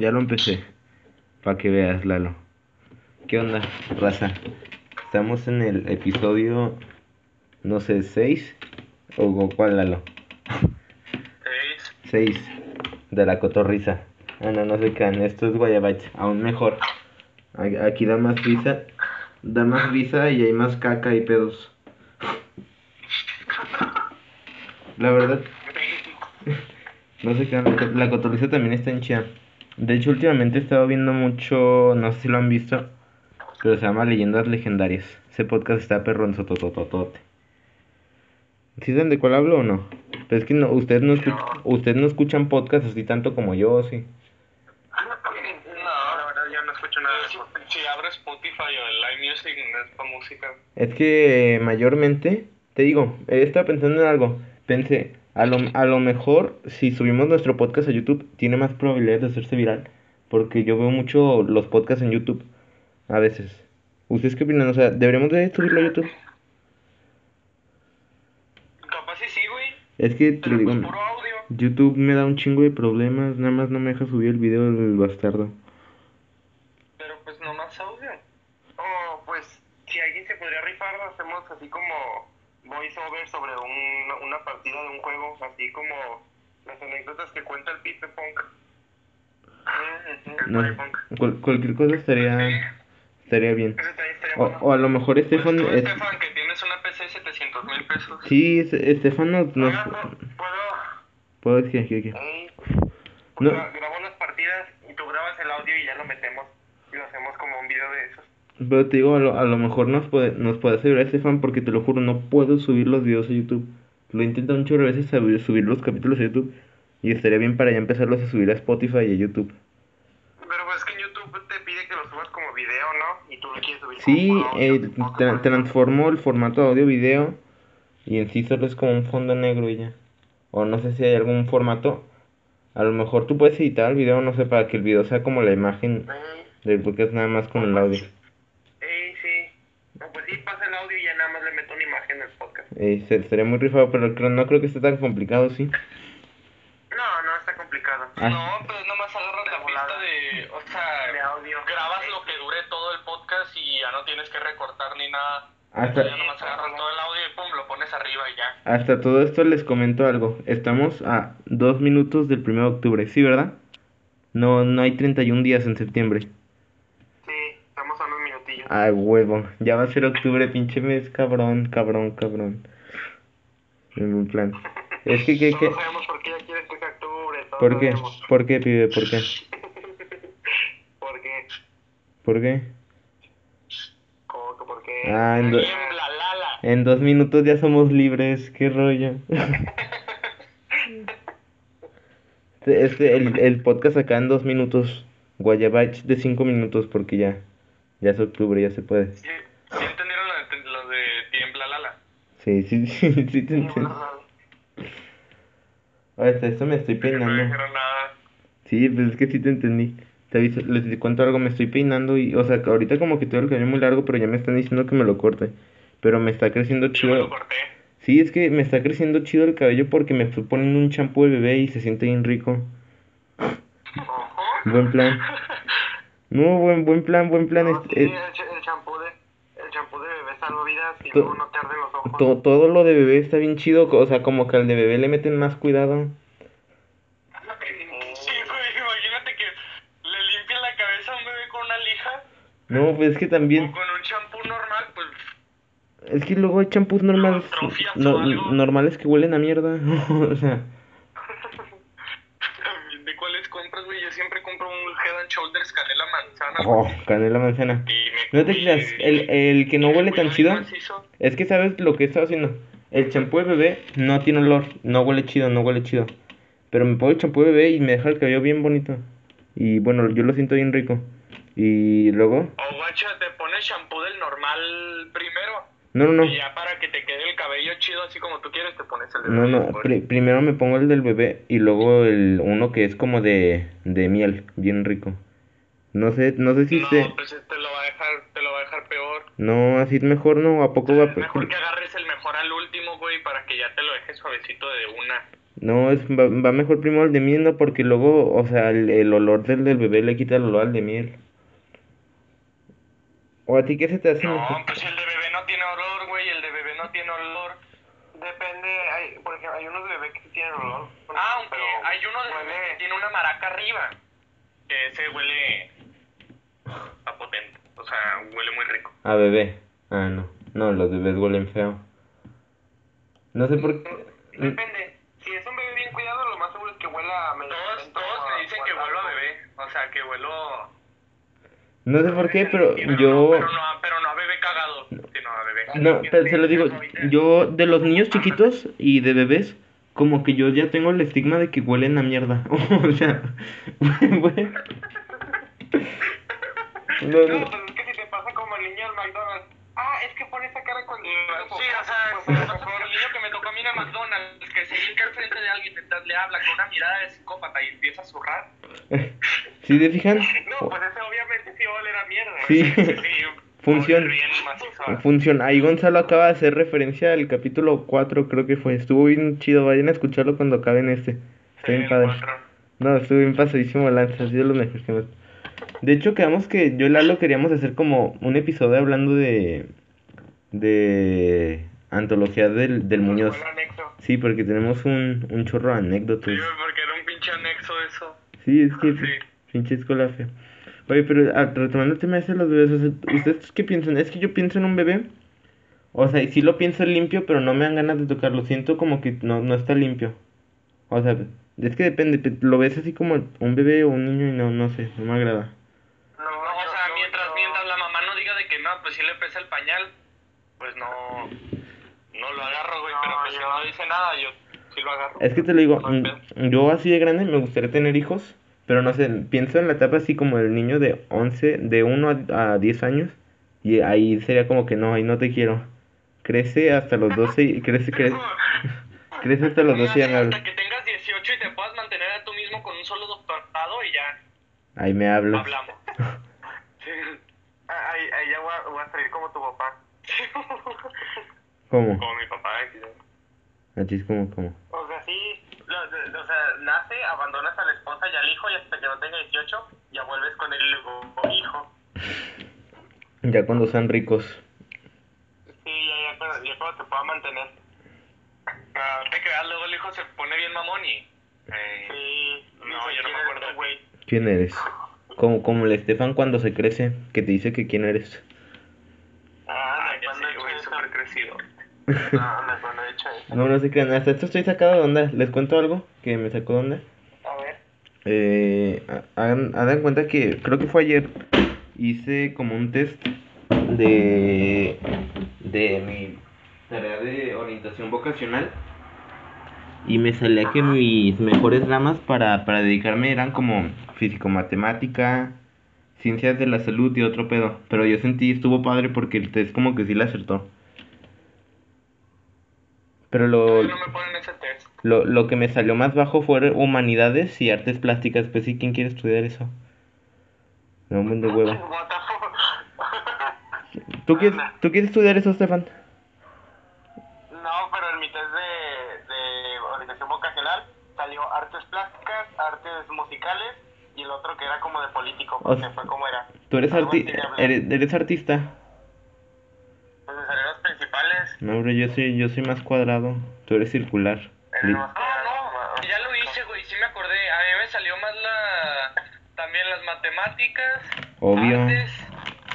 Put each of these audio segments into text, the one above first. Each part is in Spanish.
Ya lo empecé. Para que veas, Lalo. ¿Qué onda, raza? Estamos en el episodio, no sé, 6. ¿O cuál, Lalo? 6. 6 de la cotorriza. Ah, no, no se crean. Esto es Guayabache. Aún mejor. Aquí da más risa. Da más risa y hay más caca y pedos. La verdad, no sé qué, la, co- la cotorriza también está en chida. De hecho, últimamente he estado viendo mucho, no sé si lo han visto, pero se llama Leyendas Legendarias. Ese podcast está perrón sototototote. ¿Sí saben de cuál hablo o no? Pero es que no, ustedes no, escuch- ustedes no escuchan podcast así tanto como yo, sí. No, la verdad yo no escucho nada de eso. Si abro Spotify o el Live Music no es para música. Es que eh, mayormente, te digo, he estado pensando en algo. Pensé, a lo, a lo mejor si subimos nuestro podcast a YouTube, tiene más probabilidades de hacerse viral. Porque yo veo mucho los podcasts en YouTube, a veces. ¿Ustedes qué opinan? O sea, ¿deberíamos de subirlo a YouTube? Capaz sí sí, güey. Es que, te Pero lo pues digo, puro audio. YouTube me da un chingo de problemas, nada más no me deja subir el video del bastardo. Pero pues nomás audio. Oh, pues si alguien se podría rifar, hacemos así como voiceover sobre un, una partida de un juego, así como las anécdotas que cuenta el Pipe Punk. Mm, No, cual- cualquier cosa estaría, estaría bien. O, o a lo mejor Pues Estefan... tú, es- Estefan, que tienes una PC de 700 mil pesos. Sí, es- Estefan nos... Oiga, ¿puedo- ¿puedo ¿Puedo decir que- Ey, No. gra- grabo las partidas y tú grabas el audio y ya lo metemos y lo hacemos como un video de esos. Pero te digo, a lo, a lo mejor nos puede, nos puede asegurar Estefan porque te lo juro, no puedo subir los videos a YouTube. Lo he intentado un chorro de veces subir, subir los capítulos a YouTube y estaría bien para ya empezarlos a subir a Spotify y a YouTube. Pero pues es que en YouTube te pide que lo subas como video, ¿no? Y tú lo quieres subir Sí, como audio, eh, como tra- audio. transformó el formato audio-video y en sí solo es como un fondo negro y ya. O no sé si hay algún formato. A lo mejor tú puedes editar el video, no sé, para que el video sea como la imagen del podcast nada más con el audio. Ey, sí. No, pues sí, pasa el audio y ya nada más le meto una imagen al podcast. Eh, se- sería muy rifado, pero creo- no creo que esté tan complicado, ¿sí? No, no está complicado. Ah. No, pues nomás agarras la pista de, o sea, de audio. grabas lo que dure todo el podcast y ya no tienes que recortar ni nada. Hasta, Ya nomás agarras todo el audio y pum, lo pones arriba y ya. hasta todo esto les comento algo. Estamos a dos minutos del 1 de octubre, ¿sí, verdad? No, no hay 31 días en septiembre. A huevo. Ya va a ser octubre, pinche mes, cabrón, cabrón, cabrón. En un plan. Es que, que, que... Todos sabemos por qué ya quieres que sea octubre. ¿Por qué? sabemos. ¿Por qué, pibe? ¿Por qué? ¿Por qué? ¿Por qué? ¿Cómo que por qué? Ah, do-. En dos minutos ya somos libres, qué rollo. Este, este, el, el podcast acá en dos minutos. Guayabach de cinco minutos porque ya, ya es octubre, ya se puede. ¿Sí, sí entendieron lo de, Tiembla, Lala? Sí, sí, sí, sí te entiendo. Hasta esto me estoy No peinando. dijeron nada. Sí, pues es que sí te entendí. Te aviso, les cuento algo, me estoy peinando y, o sea, ahorita como que tengo el cabello muy largo, pero ya me están diciendo que me lo corte. Pero me está creciendo Yo me lo chido. corté. Sí, es que me está creciendo chido el cabello porque me estoy poniendo un champú de bebé y se siente bien rico. Buen plan. No, buen, buen plan, buen plan. No, es- sí, es- el, el champú de el champú de bebé salva vidas y luego no te arden los ojos. to- todo lo de bebé está bien chido, o sea, como que al de bebé le meten más cuidado. Sí, güey, imagínate que le limpian la cabeza a un bebé con una lija No, pues es que también, o con un champú normal, pues es que luego hay champús normales, no- normales que huelen a mierda. o sea, también de cuáles compras, güey. Yo siempre compro un Head and Shoulders canela manzana. oh, canela manzana. Y me No te creas, el, el que no huele tan chido, Macizo. es que sabes lo que he estado haciendo. El champú de bebé no tiene olor, no huele chido, no huele chido. Pero me pongo el champú de bebé y me deja el cabello bien bonito. Y bueno, yo lo siento bien rico. Y luego, O guacha, te pones shampoo del normal primero. No, no, no. Y ya para que te quede el cabello chido así como tú quieres, te pones el de No, no, pri- primero me pongo el del bebé y luego el uno que es como de, de miel, bien rico. No sé, no sé si No, se... pues te lo va a dejar, te lo va a dejar peor. No, así es mejor, ¿no? ¿A poco va a... Es mejor que agarres el mejor al último, güey, para que ya te lo dejes suavecito de una. No, es, va, va mejor primero el de miel, ¿no? Porque luego, o sea, el, el olor del, del bebé le quita el olor al de miel. ¿O a ti qué se te hace No, mejor? pues el de bebé no tiene olor, güey, el de bebé no tiene olor. Depende, hay, por ejemplo, hay unos de bebé que sí tienen olor. Ah, aunque pero hay uno de huele- que tiene una maraca arriba. Que ese huele a potente. O sea, huele muy rico. A bebé. Ah, no. No, los bebés huelen feo. No sé por qué. Depende. Si es un bebé bien cuidado, lo más seguro es que huela a Todos, todos me dicen que huelo a bebé. O sea, que huelo. No sé por qué, pero pero yo. No, pero, no, pero no a bebé cagado, sino a bebé. No, pero se lo digo, yo de los niños chiquitos y de bebés, como que yo ya tengo el estigma de que huelen a mierda. o sea. No, No, no. pues es que si te pasa como el niño del McDonald's. Es que pone esa cara cuando. Sí, o sea, pues, me con el niño que me tocó a mí en el McDonald's, que se hinca al frente de alguien mientras le habla con una mirada de psicópata y empieza a zurrar. ¿Sí te fijan? No, pues ese obviamente sí va a oler a mierda. Sí. Bien macizo. Funciona. Ahí Gonzalo acaba de hacer referencia al capítulo 4, creo que fue. Estuvo bien chido, vayan a escucharlo cuando acaben este. Está bien Sí, padre. No, estuvo bien pasadísimo de lanza, ha sido lo mejor que hemos... De hecho, quedamos que yo y Lalo queríamos hacer como un episodio hablando de... De... Antología del, del Muñoz. Sí, porque tenemos un, un chorro de anécdotas. Sí, porque era un pinche anexo eso. Sí, es que Sí. pinche escuela fea. Oye, pero ah, retomando el tema de los bebés, o sea, ¿ustedes qué piensan? Es que yo pienso en un bebé, o sea, y sí lo pienso limpio, pero no me dan ganas de tocarlo, siento como que no, no está limpio. O sea, es que depende, pe- lo ves así como un bebé o un niño y no, no sé, no me agrada. No, o sea, mientras, mientras la mamá no diga de que no, pues sí le pesa el pañal, pues no, no lo agarro, güey, No, pero pues si yo- no dice nada, yo sí lo agarro. Es que te lo digo, No mm, yo así de grande me gustaría tener hijos, pero no sé, pienso en la etapa así como el niño de 11, de 1 a, a 10 años, y ahí sería como que no, ahí no te quiero. Crece hasta los 12 y crece, crece, crece hasta los 12 y. Hasta que tengas 18 y te puedas mantener a tú mismo con un solo doctorado y ya Ahí me hablas. hablamos. Sí. Ah, Ahí, ahí ya voy a, voy a salir como tu papá. ¿Cómo? Como mi papá. que- Así es como, como. O sea, sí, lo- o sea, nace, abandonas a la esposa y al hijo y hasta que no tenga 18 ya vuelves con el hijo. Ya cuando sean ricos. Sí, ya, ya, cuando, ya cuando te pueda mantener. Ah, te creas, luego el hijo se pone bien mamón y... eh, Sí, No, dice, yo no me "¿Quién eres acuerdo tú, de ti". güey. ¿Quién eres? Como, como el Estefan cuando se crece, que te dice que quién eres. Cuando güey, súper crecido. No, no, cuando he hecho eso. No, no se crean. Hasta esto estoy sacado de onda. ¿Les cuento algo que me sacó de onda? A ver. Eh, ha- hagan, hagan cuenta que creo que fue ayer. Hice como un test de, de mi tarea de orientación vocacional. Y me salía que mis mejores ramas para, para dedicarme eran como físico-matemática, ciencias de la salud y otro pedo. Pero yo sentí, estuvo padre porque el test como que sí la acertó. Pero lo, No me ponen ese test. lo, lo que me salió más bajo fue humanidades y artes plásticas. Pues sí, ¿quién quiere estudiar eso? Me da un de hueva. ¿Tú quieres, ¿Tú quieres estudiar eso, Stefan? No, pero en mi test de, de orientación vocacional salió artes plásticas, artes musicales y el otro que era como de político, O porque sea, fue como era. ¿Tú eres, arti eres, eres artista? Pues me salieron los principales. No, bro, yo soy, yo soy más cuadrado. Tú eres circular. Ah, cuadrado. no, ya lo hice, güey, sí me acordé. A mí me salió más la... También las matemáticas, Obvio. artes,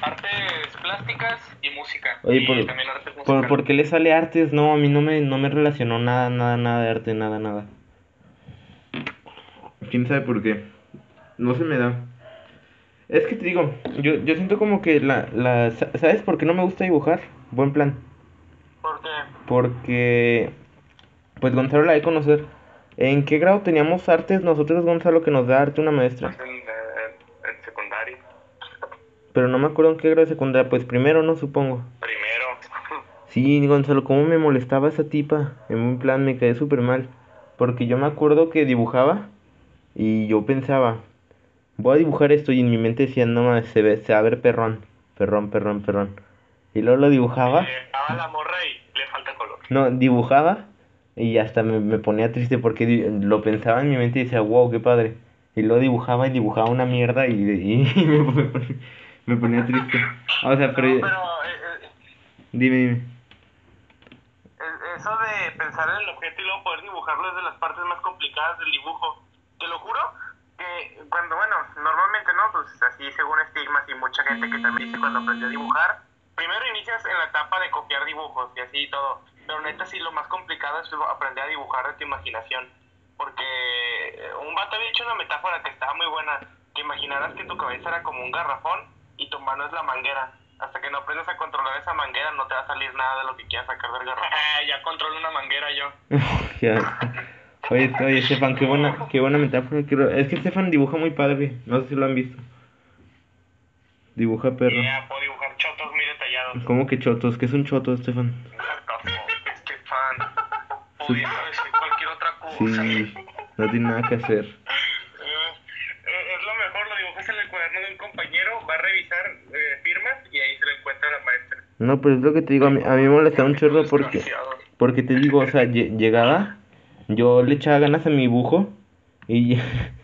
artes plásticas y música. Oye, y por- también artes ¿Por. ¿Por qué le sale artes? No, a mí no me, no me relacionó nada, nada, nada de arte, nada, nada. ¿Quién sabe por qué? No se me da. Es que te digo, yo, yo siento como que la, la... sa- ¿Sabes por qué no me gusta dibujar? Buen plan. Porque Porque... Pues Gonzalo la de conocer. ¿En qué grado teníamos artes nosotros, Gonzalo, que nos da arte una maestra? Pues en, en secundaria. Pero no me acuerdo en qué grado de secundaria. Pues primero, no supongo. Primero. Sí, Gonzalo, cómo me molestaba esa tipa. En un plan me quedé súper mal. Porque yo me acuerdo que dibujaba y yo pensaba, voy a dibujar esto y en mi mente decía, no mames, se, ve, se va a ver perrón, perrón, perrón, perrón. Y luego lo dibujaba, Eh, la morra y le falta color. no, dibujaba Y hasta me, me ponía triste porque lo pensaba en mi mente y decía, wow, qué padre. Y lo dibujaba y dibujaba una mierda y, y me, me ponía, me ponía triste. O sea, pero... No, pero eh, eh, Dime, dime. es- eso de pensar en el objeto y luego poder dibujarlo es de las partes más complicadas del dibujo. Te lo juro que cuando, bueno, normalmente no, pues así según estigmas y mucha gente que también dice cuando aprendió a dibujar, primero inicias en la etapa de copiar dibujos y así y todo. Pero neta sí lo más complicado es aprender a dibujar de tu imaginación. Porque eh, un vato había hecho una metáfora que estaba muy buena, que imaginaras que tu cabeza era como un garrafón y tu mano es la manguera. Hasta que no aprendas a controlar esa manguera no te va a salir nada de lo que quieras sacar del garrafón. ya controlo una manguera yo. Oye, oye, Estefan, qué buena, qué buena metáfora. Es que Estefan dibuja muy padre. No sé si lo han visto. Dibuja perro. Ya puedo dibujar chotos muy detallados. ¿Cómo que chotos? ¿Qué es un choto, Estefan? Este fan. Pudiendo decir cualquier otra cosa. Sí, no tiene nada que hacer. Eh, eh, es lo mejor, lo dibujas en el cuaderno de un compañero, va a revisar eh, firmas y ahí se lo encuentra la maestra. No, pero es lo que te digo, a mí, a mí me molestaba un chorro porque, porque te digo, o sea, lle- llegaba, yo le echaba ganas a mi dibujo y,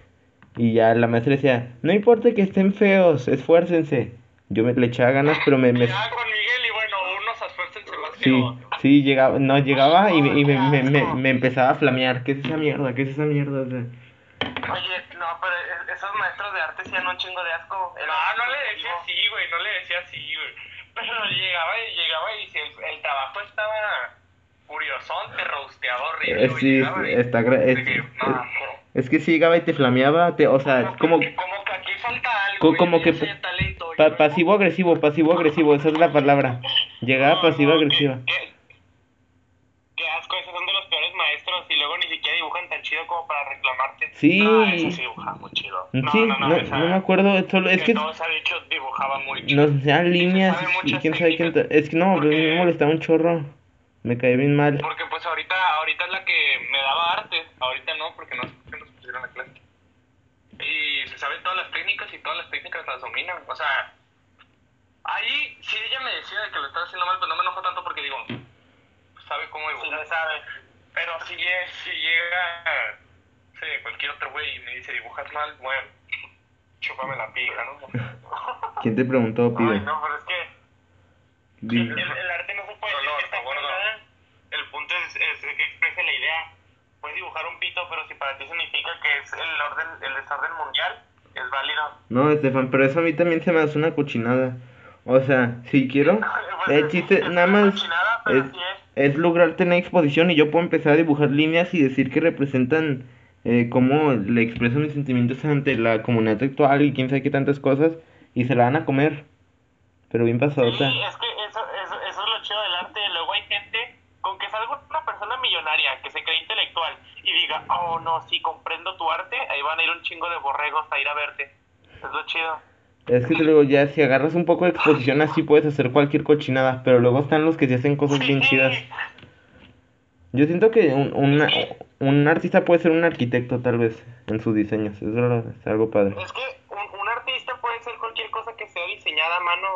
y ya la maestra decía, no importa que estén feos, esfuércense. Yo me, le echaba ganas, pero me, me, Ya con Miguel y bueno, unos esfuércense más que sí, otros. sí, llegaba, no, llegaba y, me, y me, me, me, me empezaba a flamear, ¿qué es esa mierda? ¿Qué es esa mierda? O sea, Oye, no, pero e- esos maestros de arte dan un chingo de asco. El No, no le decía así, güey, no le decía así, güey. Pero llegaba y llegaba y si el, el trabajo estaba curiosón, te rosteaba horrible, eh, sí, y- está, es, que, no, es que sí llegaba y te flameaba, te, o sea, como... como que aquí falta algo. Como que talento, Pa- pasivo agresivo, pasivo agresivo, esa es la palabra. Llegaba No, pasivo no, agresiva. Qué, qué- qué asco, esos son de los peores maestros y luego ni siquiera dibujan tan chido como para reclamarte. Sí. Ah, esa sí dibujaba muy chido. No, Sí, no, no, no, esa- no me acuerdo, solo es que ha dicho dibujaba muy chido. nos enseñaban líneas y quién sabe quién. Es que no, me molestaba un chorro. Me caía bien mal. Porque pues ahorita, ahorita es la que me daba arte, ahorita no, porque no sé por qué nos pusieron la clase. Y se saben todas las técnicas y todas las técnicas las dominan, o sea, ahí si ella me decía de que lo estaba haciendo mal, pues no me enojo tanto porque digo, sabe cómo Sí, dibujar. le sabe. Pero si, si llega, cualquier otro güey y me dice dibujas mal, bueno, chúpame la pija, ¿no? ¿Quién te preguntó, Ay, pibe? no, pero es que el, el arte no se puede decir no, favor. El punto es, es que exprese la idea. Puedes dibujar un pito, pero si para ti significa que es el orden, el desorden mundial, es válido. No, Estefan, pero eso a mí también se me hace una cochinada. O sea, si quiero, Pues el es- chiste es nada más es. es lograr tener exposición y yo puedo empezar a dibujar líneas y decir que representan eh, cómo le expreso mis sentimientos ante la comunidad actual y quién sabe qué tantas cosas y se la van a comer. Pero bien pasadota. Sí, es que eso, eso, eso es lo chido del arte. Luego hay gente con que salga una persona millonaria que se cree intelectual y diga, oh no, sí, comprendo tu arte, ahí van a ir un chingo de borregos a ir a verte. Es lo chido. Es que te digo, ya si agarras un poco de exposición así puedes hacer cualquier cochinada, pero luego están los que se hacen cosas bien chidas. Yo siento que un, una- un artista puede ser un arquitecto tal vez en sus diseños, es algo padre. Es que un, un artista puede ser cualquier cosa que sea diseñada a mano,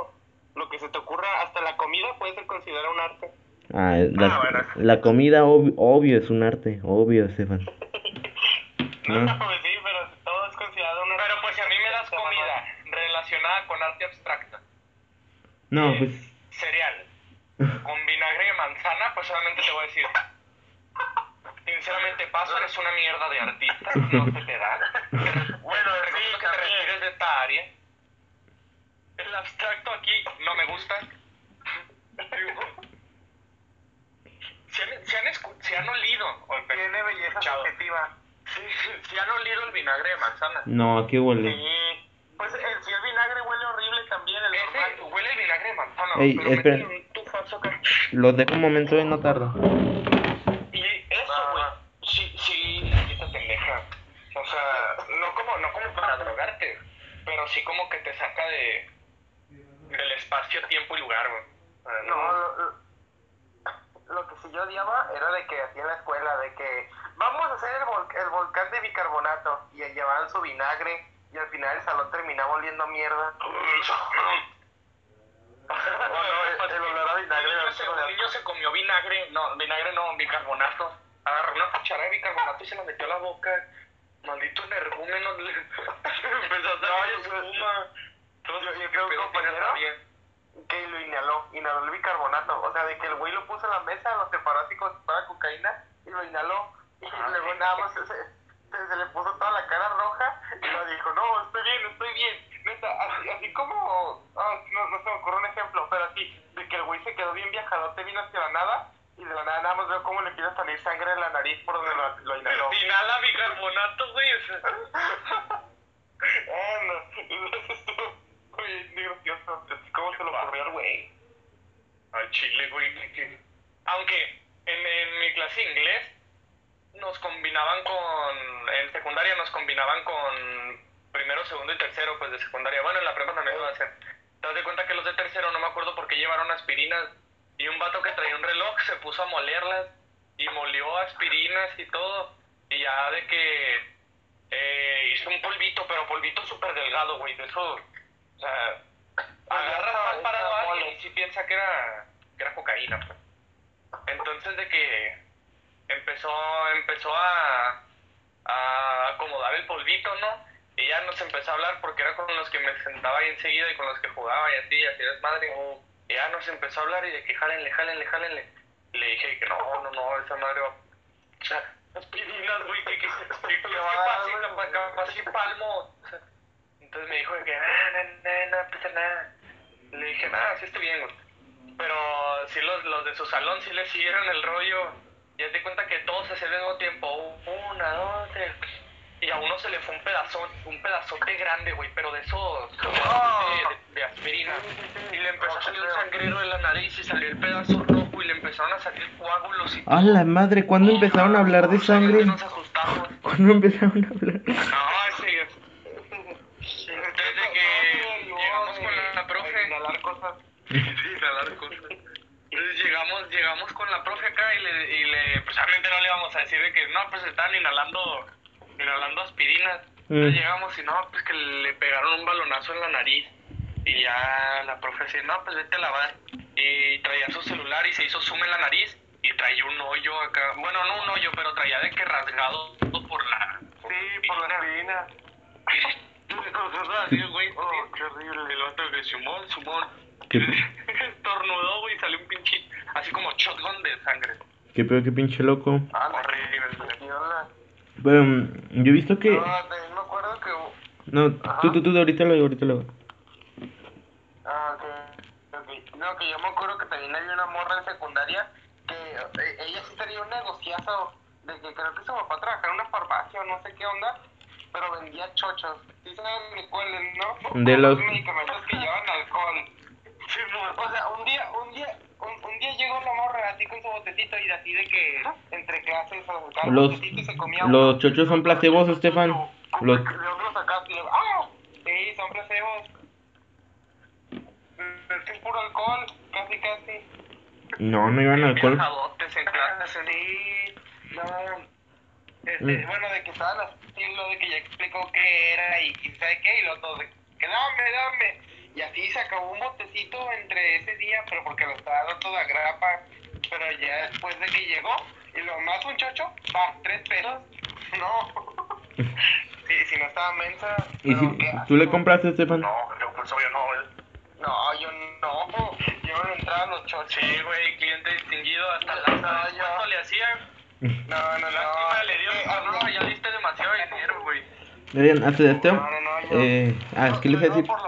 lo que se te ocurra, hasta la comida puede ser considerada un arte. Ah, la, Ah, bueno. la comida ob- obvio es un arte, obvio, Estefan. No, ¿No? pues sí, pero todo es considerado un arte. Pero pues si a mí me das comida relacionada con arte abstracta, No, pues cereal, con vinagre de manzana, pues solamente te voy a decir, sinceramente paso, eres una mierda de artista, no se te da. Bueno, Te sí, que te retires de esta área. El abstracto aquí no me gusta. Si han, si han, escu- si han olido, Tiene belleza escuchado, subjetiva. si, si han olido el vinagre de manzana. no, aquí huele. Sí. Pues el, si el vinagre huele horrible también, el Ese normal. huele el vinagre de manzana. Ey, pero espera. meten un tufazo acá. Los dejo un momento y no tardo. Y eso, Ah. güey, sí, sí, esta pendeja. O sea, no como, no como para drogarte, pero sí como que te saca de del espacio, tiempo y lugar, güey. O sea, No, lo, que sí yo odiaba era de que hacía en la escuela, de que vamos a hacer el, vol- el volcán de bicarbonato y llevaban su vinagre y al final el salón terminaba oliendo mierda. No, el- el olor a vinagre da niño se, niño comió vinagre, no, vinagre no, bicarbonato. agarró una cuchara de bicarbonato y se la metió a la boca. Maldito energúmeno, empezó a salir espuma. Todos yo- creo que compañero-. Que lo inhaló, inhaló el bicarbonato. O sea, de que el güey lo puso en la mesa, lo separó así como si fuera cocaína y lo inhaló. Y Ah, luego sí. nada más se, se, se le puso toda la cara roja y lo dijo, no, estoy bien, estoy bien. Neta, así, así como, ah, no, no se me ocurre un ejemplo, pero así, de que el güey se quedó bien viajadote, vino hacia la nada y de la nada nada más veo cómo le empieza a salir sangre de la nariz por donde lo, lo inhaló. Inhala bicarbonato, güey. O sea, Ah, no, y eso estuvo muy gracioso. Así como se lo ocurrió al güey. al chile, güey. que- que- Aunque en, en mi clase de inglés nos combinaban con. En secundaria nos combinaban con primero, segundo y tercero, pues de secundaria. Bueno, en la prepa también lo hacen. Te das de cuenta que los de tercero, no me acuerdo por qué llevaron aspirinas. Y un vato que traía un reloj se puso a molerlas. Y molió aspirinas y todo. Y ya de que. eh, hizo un polvito, pero polvito súper delgado, güey. De eso. O sea. Agarras mal parado y sí piensa que era, que era cocaína. pues. Entonces de que empezó, empezó a, a acomodar el polvito, ¿no? Y ya nos empezó a hablar porque era con los que me sentaba ahí enseguida y con los que jugaba y así, y así desmadre. Y ya nos empezó a hablar y de que jálenle, jálenle, jálenle. Y le dije que no, no, no, esa madre va... O sea, aspirinas, güey, que, que, que, que, que, capaz, sí palmo. Entonces me dijo que, ah, no, no, no pasa nada. Le dije, nada, sí estoy bien, güey. Pero sí los, los de su salón sí le siguieron el rollo. Y haz de cuenta que todos hacían al mismo tiempo. Una, dos, tres. Y a uno se le fue un pedazón, un pedazote grande, güey, pero de esos de, de- de aspirina. Y le empezó a salir un sangrero de la nariz y salió el pedazo rojo y le empezaron a salir coágulos y ¡A la madre! ¿Cuándo empezaron a hablar de sangre? Nos asustamos. ¿Cuándo empezaron a hablar? No, sí. Desde que llegamos con la profe. Inhalar cosas. Sí, inhalar cosas. Entonces llegamos, llegamos con la profe acá y le, y le, pues obviamente no le íbamos a decir de que no, pues estaban inhalando, inhalando aspirinas. Entonces Mm. llegamos y no, pues que le pegaron un balonazo en la nariz. Y ya la profe decía, no, pues vete a lavar. Y traía su celular y se hizo zoom en la nariz y traía un hoyo acá. Bueno, no un hoyo, pero traía de que rasgado por la. Sí, por la aspirina. Así, güey. Oh, qué horrible. El otro que Simón, Simón. ¿Qué, Estornudó, y salió un pinche. Así como shotgun de sangre. qué pedo, qué pinche loco. Ah, Horrible. Pero mm, yo he visto que... No, también me acuerdo que. No, tú, tú, tú, ahorita lo digo, ahorita lo. Ah, ok. No, que yo me acuerdo que también había una morra en secundaria que eh, ella sí tenía un negociazo de que creo que su papá trabajaba en una farmacia o no sé qué onda, pero vendía chochos. ¿Sí saben cuáles, no? De los- medicamentos que llevan alcohol. O sea, un día, un día, un, un día llegó la morra así con su botecito y así de que entre clases o Los, y se comía los chochos son placebos, Estefan. Los, ¿De dónde lo sacaste? Y yo, ¡Ah! Sí, son placebos. Es que es puro alcohol, casi, casi. no, no iban alcohol. Viajadotes en clases. Sí, no. Este, Mm. Bueno, de que estaban así, lo de que ya explicó qué era y quién sabe qué, y los dos de que dame, dame. Y así se acabó un botecito entre ese día, pero porque lo estaba dando toda grapa. Pero ya después de que llegó, y lo más un chocho, va, tres pesos. No. Sí, si no estaba mensa. ¿Y pero si tú le compraste, Estefan? No, yo pues obvio no, güey. No, yo no. Yo no entraba a los chochos. Sí, güey, cliente distinguido, hasta la no, yo- ¿Cuánto le hacían? No, no, no. Lástima, le dio no, ya diste demasiado dinero, güey. Oigan, antes de esto, No, no, no, yo- eh, ah, es que les iba a decir, por lo bueno,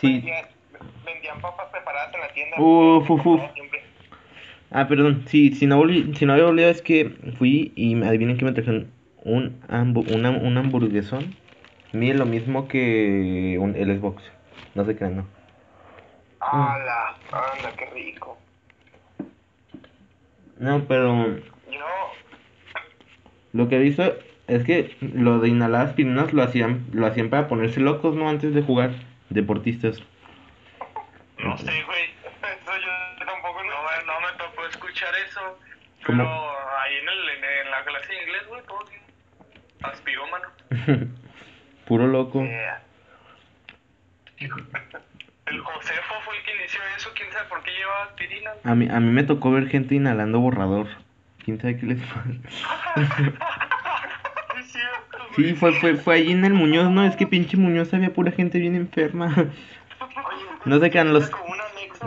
Sí. vendían, vendían papas preparadas en la tienda. Uf, uf, uf. Ah, perdón, sí, si no, si no había olvidado es que fui y me- adivinen que me trajeron un, hambu- una, un hamburguesón, mide lo mismo que un, el Xbox, no se crean, no. ¡Hala! ¡Anda, qué rico! No, pero Yo, lo que he visto es que lo de inhalar aspirinas lo hacían, lo hacían para ponerse locos, ¿no? Antes de jugar, deportistas. No sé, güey. eso yo tampoco No, no. me- tocó escuchar eso. ¿Cómo? Pero ahí en, el, en, en la clase de inglés, güey, todo bien. Aspiró, mano. Puro loco. Yeah. El Josefo fue el que inició eso, quién sabe por qué llevaba aspirina. A mí, a mí me tocó ver gente inhalando borrador. quién sabe qué les pasa. Sí, es cierto, güey. Sí, fue, fue, fue allí en el Muñoz, ¿no? Es que pinche Muñoz había pura gente bien enferma. Oye, No sé qué los-.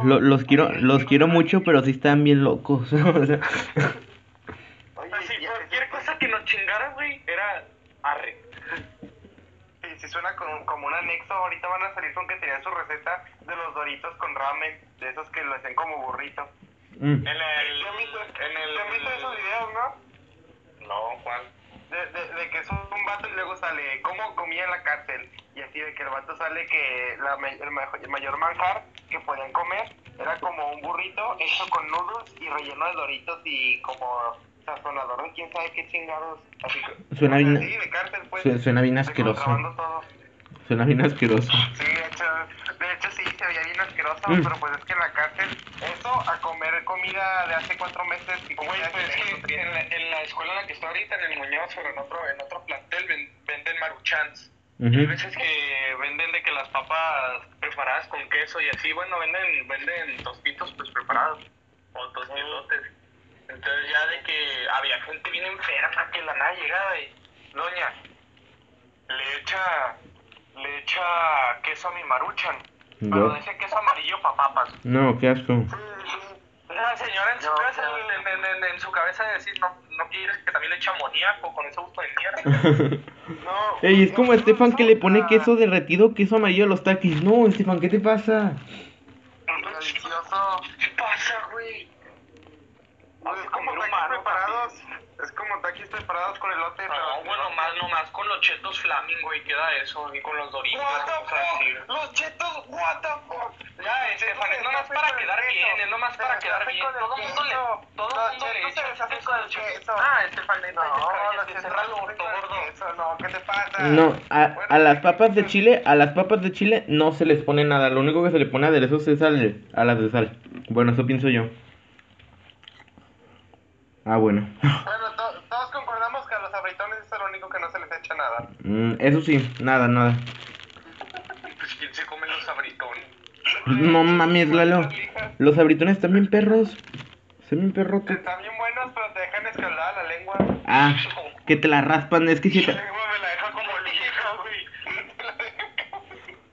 Lo- los quiero, los quiero mucho, pero sí están bien locos. o sea, Oye, Así, cualquier cosa que nos chingara, güey, era arre. Sí, sí suena con- como un anexo. Ahorita van a salir con que tenían su receta de los doritos con ramen, de esos que lo hacen como burrito. mm. En el. ¿Sí han visto, En el. ¿sí han visto esos videos, no? No, Juan. De, de, de que es un vato y luego sale cómo comía en la cárcel. Y así de que el vato sale que la, el, ma- el mayor manjar que podían comer era como un burrito hecho con noodles y relleno de doritos y como sazonador de quién sabe qué chingados. Así Suena bien- Sí, de cárcel, pues. su- suena bien asqueroso. Suena bien asqueroso. Sí, de hecho, de hecho sí, se veía bien asqueroso, Mm. pero pues es que en la cárcel, eso a comida de hace cuatro meses y Güey, pues es que en la, en la escuela en la que estoy ahorita, en el Muñoz, pero en otro, en otro plantel, ven- venden maruchans. Hay Ujú. veces que venden de que las papas preparadas con queso y así, bueno, venden, venden tostitos pues preparados, o tostilotes. Entonces ya de que había gente bien enferma que la nada llegaba y, doña, le echa, le echa queso a mi maruchan, pero de ese queso amarillo pa' papas. No, qué asco. La señora en su No, cabeza, no. en, en- en- en su cabeza de decir, no, no quieres que también le eche amoníaco con ese gusto de mierda. No, Ey, es no, como no, Estefan no, que le pone queso derretido, queso amarillo a los taquis. No, Estefan, ¿qué te pasa? Delicioso. ¿Qué pasa, güey? Es como preparados. Es preparados con elote. No, pero- bueno, más, nomás con los chetos flaming, güey, queda eso, y con los doritos, What the fuck? Los chetos, what the fuck. Ya, Estefan, es nomás para quedar bien, es nomás para quedar bien. Todo el mundo le, todo el mundo le. Ah, Estefan, neta, No, queso. No, ¿qué te pasa? No, a, Bueno, a las papas de chile, a las papas de chile no se les pone nada. Lo único que se le pone aderezos es al, a las de sal. Bueno, eso pienso yo. Ah, bueno. Bueno, to- todos concordamos que a los abritones es lo único echa nada. Mm, eso sí, nada, nada. Pues, ¿quién se come los abritones? No mames, Lalo. Los abritones están bien perros. Están bien perrotes. Están bien buenos, pero te dejan escaldada la lengua. Ah, que te la raspan. Es que si te...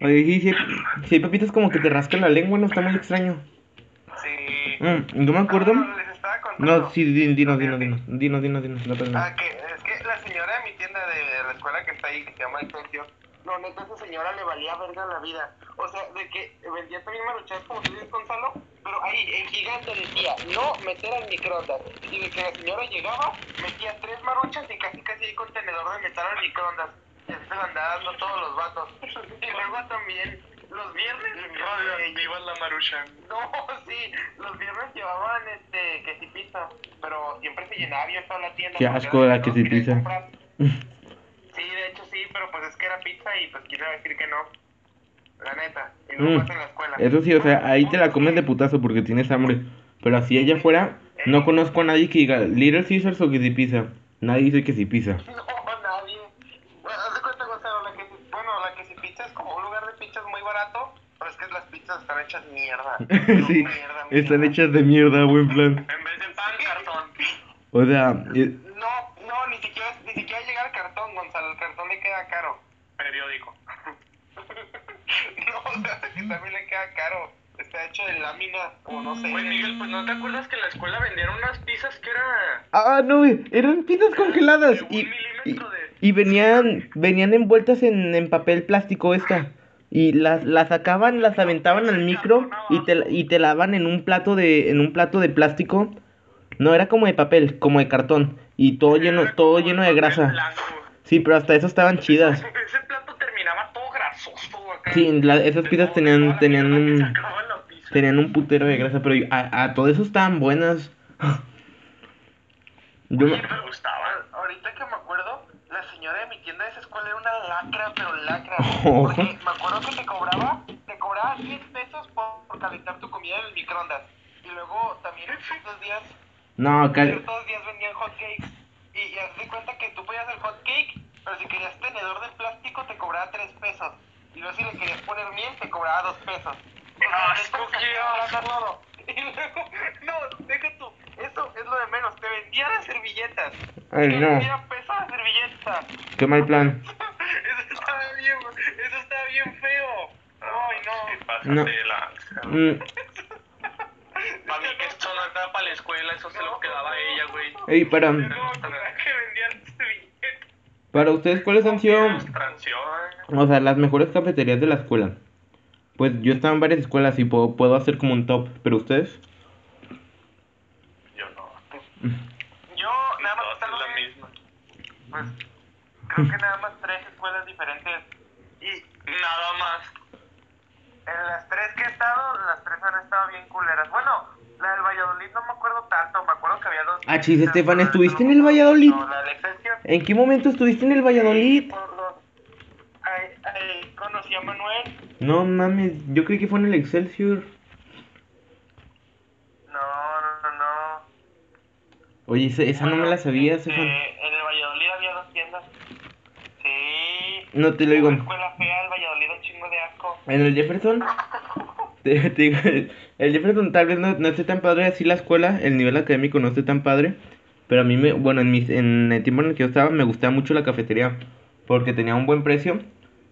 Oye, sí, sí, sí hay papitas como que te rascan la lengua, no está muy extraño. Sí. Mm, yo me acuerdo. No, no, les estaba contando. No, sí, di- dinos, dinos, dinos. Dinos, dinos, dinos. No. Ah, que es que la señora de mi tienda de la escuela que está ahí, que se llama Excelsior, no, neta, esa señora le valía verga la vida. O sea, de que vendía también maruchas como tú dices, Gonzalo, pero ahí en gigante decía, no meter al microondas. Y de que la señora llegaba, metía tres maruchas y casi casi hay contenedor de meter al microondas. Y así se lo andaba dando todos los vatos. Y luego también, los viernes... eh, Viva la marucha. no, sí, los viernes llevaban este quesi pizza, pero siempre se llenaba bien toda la tienda. Qué asco la lo Sí, de hecho sí, pero pues es que era pizza y pues quiero decir que no. La neta, y no Mm, en la escuela. Eso sí, o sea, ahí te la comes de putazo porque tienes hambre. Pero así allá afuera, no conozco a nadie que diga Little Caesars o que si pizza. Nadie dice que si pizza. No, nadie. Bueno, haz de cuenta, Gonzalo, la quesi, bueno, la quesi pizza es como un lugar de pizzas muy barato, pero es que las pizzas están hechas mierda. sí, Mierda, están mierda. hechas de mierda, buen plan. En vez de pan, cartón. O sea, eh, No, no, ni siquiera, ni siquiera llega al cartón, Gonzalo, el cartón le queda caro. Periódico. No, o sea, que también le queda caro. Está hecho de lámina, o no sé. Güey, Miguel, pues ¿no te acuerdas que en la escuela vendían unas pizzas que era ah, no, güey, eran pizzas congeladas de un y, y, milímetro de... y venían, venían envueltas en, en papel plástico esta. Y las, las sacaban, las aventaban al micro y te, la- y te lavan en un plato de, en un plato de plástico. No, era como de papel, como de cartón. Y todo lleno, todo lleno de grasa. Sí, pero hasta eso estaban chidas. Ese plato terminaba todo grasoso acá. Sí, la- esas pizzas tenían- tenían un-. Tenían un putero de grasa, pero a, a todo eso estaban buenas. Yo, Oye, me gustaba. Ahorita que me acuerdo, la señora de mi tienda de esa escuela era una lacra, pero lacra. Oh. Porque me acuerdo que te cobraba, te cobraba 10 pesos por, por calentar tu comida en el microondas. Y luego también en ciertos días, no, cal- ciertos días vendían hot cakes. Y, y haz de cuenta que tú podías el hot cake, pero si querías tenedor de plástico te cobraba 3 pesos. Y luego si le querías poner miel te cobraba 2 pesos. Sea, ¡Ah. Y luego, no, deja tú, eso es lo de menos. Te vendía las servilletas. Ay, no. vendía peso la servilleta. Qué mal plan. Eso estaba bien, eso estaba bien feo. Ay, no. Pásate No. Mm, Para mí que esto no para la escuela, eso se lo quedaba a ella, güey. ey, para, para ustedes, ¿cuáles han sido, o sea, las mejores cafeterías de la escuela? Pues yo estaba en varias escuelas y puedo, puedo hacer como un top, pero ustedes? Yo no. Yo nada más salgo la misma. Pues creo que nada más tres escuelas diferentes. Y Nada más. En las tres que he estado, las tres han estado bien culeras. Bueno, la del Valladolid no me acuerdo tanto, me acuerdo que había dos. Ah, chis, Estefan, ¿estuviste en el. Valladolid? No, la del Excelsior. ¿En qué momento estuviste en el Valladolid? Ahí, ahí conocí a Manuel. No mames, yo creí que fue en el Excelsior. No, no, no, no. Oye, esa, esa no me la sabía, Este, Estefan. En el Valladolid había dos tiendas. Sí. No te lo digo. Una escuela fea, el Valladolid un chingo de asco. En el Jefferson, te, te digo, el Jefferson tal vez no, no esté tan padre así la escuela, el nivel académico no esté tan padre, pero a mí me, bueno, en, mis, en el tiempo en el que yo estaba me gustaba mucho la cafetería, porque tenía un buen precio,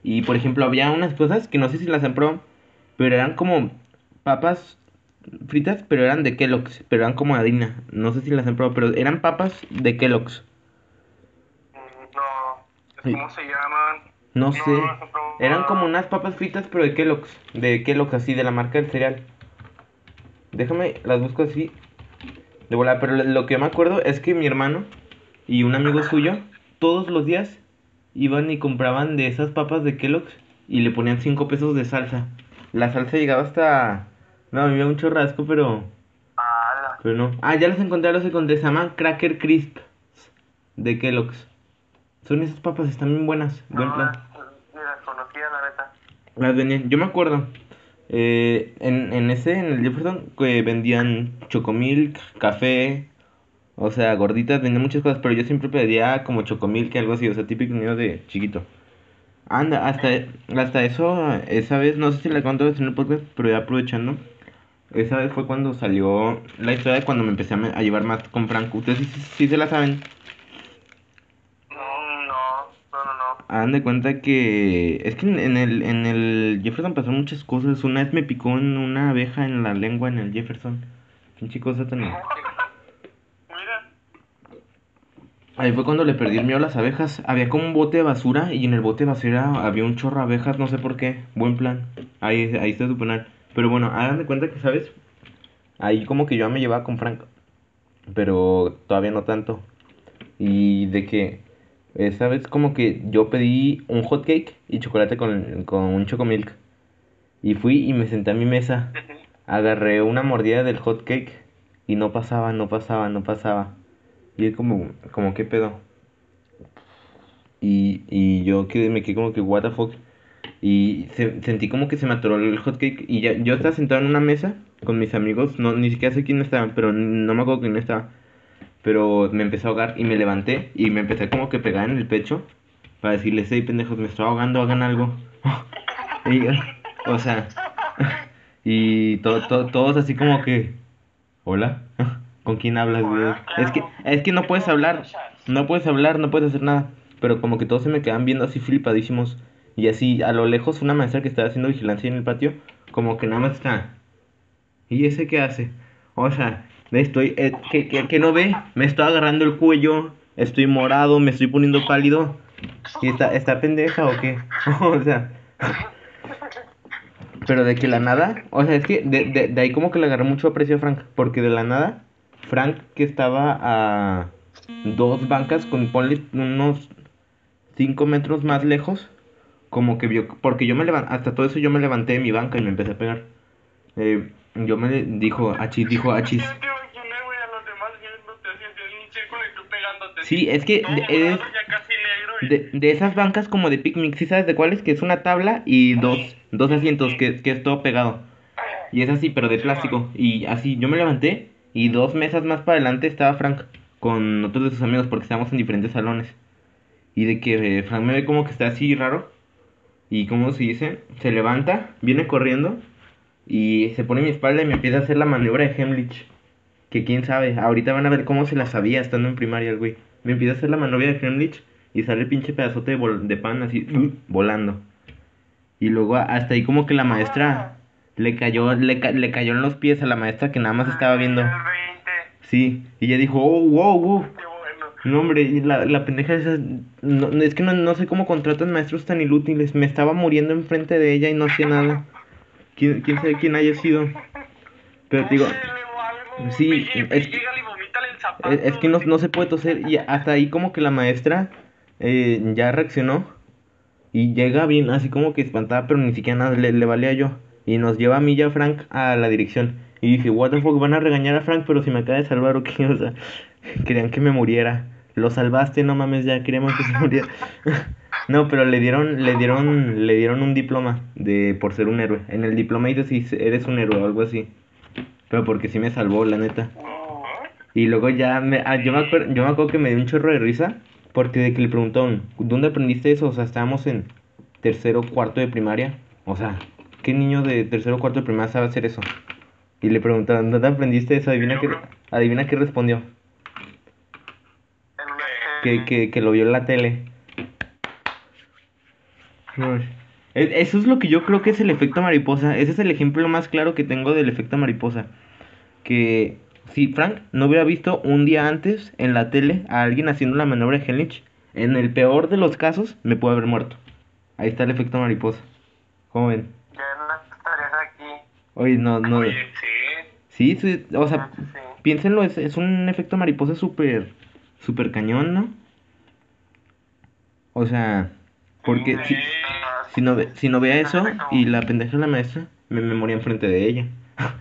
y por ejemplo había unas cosas que no sé si las han probado, pero eran como papas fritas, pero eran de Kellogg's, pero eran como harina, no sé si las han probado, pero eran papas de Kellogg's, Mm, No. Sí. ¿Cómo se llaman? No No, sé, no eran como unas papas fritas, pero de Kellogg's, de Kellogg's así, de la marca del cereal. Déjame, las busco así. De volada, pero lo- que me acuerdo es que mi hermano y un amigo suyo, todos los días iban y compraban de esas papas de Kellogg's y le ponían 5 pesos de salsa. La salsa llegaba hasta. No, a mí me da un chorrasco, pero. Pero no. Ah, ya los encontré, los encontré. Se llaman Cracker Crisp de Kellogg's. Son esas papas, están bien buenas. Buen No, plan. las- las conocía, la neta. Las vendían, yo me acuerdo. eh, en, en ese, en el Jefferson, que vendían chocomilk, café, o sea, gorditas, vendían muchas cosas, pero yo siempre pedía como chocomilk, algo así, o sea, típico niño de chiquito. Anda, hasta, hasta eso, esa vez, no sé si la conté en el podcast, pero ya aprovechando, esa vez fue cuando salió la historia de cuando me empecé a, me- a llevar más con Franco. Ustedes sí, sí- sí se la saben. No, no, no, no, no. Hagan de cuenta que es que en, en el en el Jefferson pasaron muchas cosas. Una vez me picó en una abeja en la lengua en el Jefferson. Pinche cosa tan. Mira. Ahí fue cuando le perdí el miedo a las abejas. Había como un bote de basura y en el bote de basura había un chorro de abejas, no sé por qué. Buen plan. Ahí, ahí está su penal. Pero bueno, hagan de cuenta que, ¿sabes? Ahí como que yo me llevaba con Frank. Pero todavía no tanto. Y de que esa vez como que yo pedí un hot cake y chocolate con, con un chocomilk. Y fui y me senté a mi mesa. Agarré una mordida del hot cake y no pasaba, no pasaba, no pasaba. Y es como, como, ¿qué pedo? Y, y yo quedé, me quedé como que, what the fuck. Y se- sentí como que se me atoró el hot cake. Y ya, yo estaba sentado en una mesa con mis amigos. No, ni siquiera sé quién estaban, pero no me acuerdo quién estaba. Pero me empezó a ahogar y me levanté y me empecé como que pegar en el pecho para decirles, hey pendejos, me estoy ahogando, hagan algo. Y, o sea, y to- to- todos así como que, hola, ¿con quién hablas, güey? Es que, es que no puedes hablar, no puedes hablar, no puedes hacer nada. Pero como que todos se me quedan viendo así flipadísimos. Y así, a lo lejos, una maestra que estaba haciendo vigilancia en el patio, como que nada más está. ¿Y ese qué hace? O sea, me estoy. eh, que, que, que no ve, me estoy agarrando el cuello, estoy morado, me estoy poniendo pálido. ¿Y está, está pendeja o qué? o sea. Pero de que la nada, o sea, es que de, de, de ahí como que le agarré mucho aprecio a Frank, porque de la nada, Frank que estaba a dos bancas con, ponle unos 5 metros más lejos, como que vio, porque yo me levanté, hasta todo eso yo me levanté de mi banca y me empecé a pegar. Eh, yo me dijo, achis, dijo achis. Yo te imaginé, güey, a los demás viéndote así en un círculo y tú pegándote. Sí, es que Todo es- morado, ya casi negro. y- De, de esas bancas como de picnic, ¿sí sabes de cuáles? Que es una tabla y dos, dos asientos, que, que es todo pegado. Y es así, pero de plástico. Y así, yo me levanté y dos mesas más para adelante estaba Frank con otros de sus amigos porque estábamos en diferentes salones. Y de que eh, Frank me ve como que está así raro. Y como se dice, se levanta, viene corriendo y se pone en mi espalda y me empieza a hacer la maniobra de Hemlich. Que quién sabe, ahorita van a ver cómo se la sabía estando en primaria el güey. Me empieza a hacer la manovia de Kremlich y sale el pinche pedazote de, vol- de pan así, volando. Y luego hasta ahí como que la maestra le cayó, le, ca- le cayó en los pies a la maestra que nada más estaba viendo. 20. Sí, y ella dijo, oh, wow, wow. Qué bueno. No, hombre, la, la pendeja esa, no, es que no, no sé cómo contratan maestros tan inútiles. Me estaba muriendo enfrente de ella y no hacía nada. ¿Quién, quién sabe quién haya sido? Pero te digo, Sí, es- el zapato. es, que no, no se puede toser. Y hasta ahí como que la maestra eh, ya reaccionó. Y llega bien, así como que espantada, pero ni siquiera nada le, le valía yo. Y nos lleva a mí y a Frank a la dirección. Y dice, what the fuck, van a regañar a Frank, pero si me acaba de salvar o qué, o sea, querían que me muriera. Lo salvaste, no mames, ya queríamos que se muriera. no, pero le dieron, le dieron, le dieron un diploma de por ser un héroe. En el diploma dice si eres un héroe o algo así. Pero porque sí me salvó, la neta. Y luego ya me, ah, yo, me acuerdo, yo me acuerdo que me dio un chorro de risa porque de que le preguntaron, ¿dónde aprendiste eso? O sea, estábamos en tercero cuarto de primaria. O sea, ¿qué niño de tercero cuarto de primaria sabe hacer eso? Y le preguntaron, ¿dónde aprendiste eso? Adivina qué, adivina qué respondió. Que, que, que lo vio en la tele. Eso es lo que yo creo que es el efecto mariposa. Ese es el ejemplo más claro que tengo del efecto mariposa. Que si Frank no hubiera visto un día antes en la tele a alguien haciendo la maniobra de Helmich, en el peor de los casos me puede haber muerto. Ahí está el efecto mariposa. ¿Cómo ven? Ya no estarías aquí. Oye, no, no. Oye, Sí, sí. sí, o sea, Sí. piénsenlo, es, es un efecto mariposa súper, súper cañón, ¿no? O sea, porque Sí. si no, ve- si no veía eso y la pendeja de la maestra, me, me moría enfrente de ella.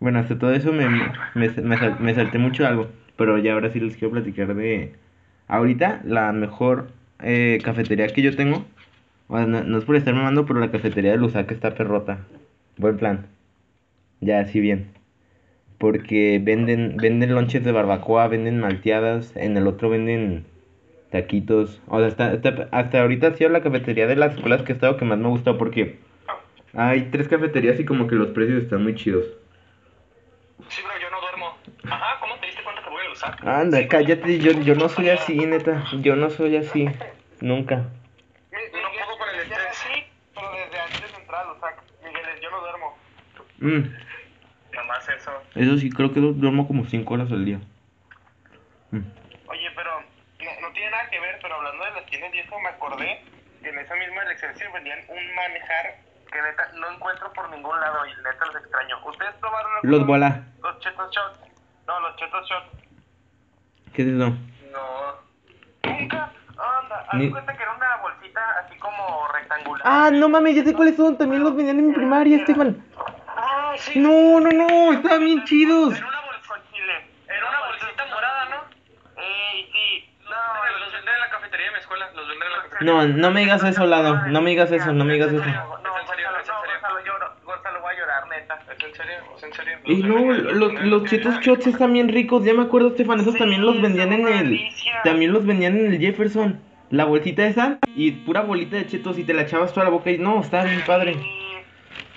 Bueno, hasta todo eso me, me, me, sal- me salté mucho algo, pero ya ahora sí les quiero platicar de... Ahorita la mejor eh, cafetería que yo tengo, o sea, no, no es por estar mamando, pero la cafetería de Lusaka está perrota. Buen plan. Ya, así bien. Porque venden, venden lonches de barbacoa, venden malteadas, en el otro venden taquitos. O sea, está, está- hasta ahorita ha sido la cafetería de las escuelas que he estado que más me ha gustado porque hay tres cafeterías y como que los precios están muy chidos. Sí, pero yo no duermo. Ajá, ¿cómo te diste cuenta que voy a usar? Anda, cállate, yo, yo no soy así, neta. Yo no soy así. Nunca. No puedo con el estrés. Sí, pero desde antes de entrar a los sacos. Miguel, yo no duermo. Mm, Nomás eso. eso sí, creo que du- duermo como cinco horas al día. Mm. Oye, pero no, no tiene nada que ver, pero hablando de las tiendas y eso, me acordé que en esa misma del Excelsior vendían un manejar que neta no encuentro por ningún lado y neta los extraño. ¿Ustedes probaron Los bola. Los chetos shots. No, los chetos shots. ¿Qué es eso? No. Nunca. Anda, haz Ni- cuenta que era una bolsita así como rectangular. Ah, no mames, ya sé cuáles son. También los vendían en mi primaria, Estefan. Ah, sí. No, no, no, estaban bien chidos. Era una bolsa con chile. Era una bolsita morada, ¿no? Ey, sí. No, los venden en la cafetería de mi escuela. Los venden en la cafetería. No, no me digas eso, Lado. No me digas eso, no me digas eso. No, ¿Es en serio? Voy a llorar, neta. ¿Es en serio? ¿Es en serio? Y no, los, los chetos shots están bien ricos. Ya me acuerdo, Estefan. Esos también los vendían en el. También los vendían en el Jefferson. La bolsita esa y pura bolita de chetos y te la echabas toda la boca y no, estaba bien padre. Sí,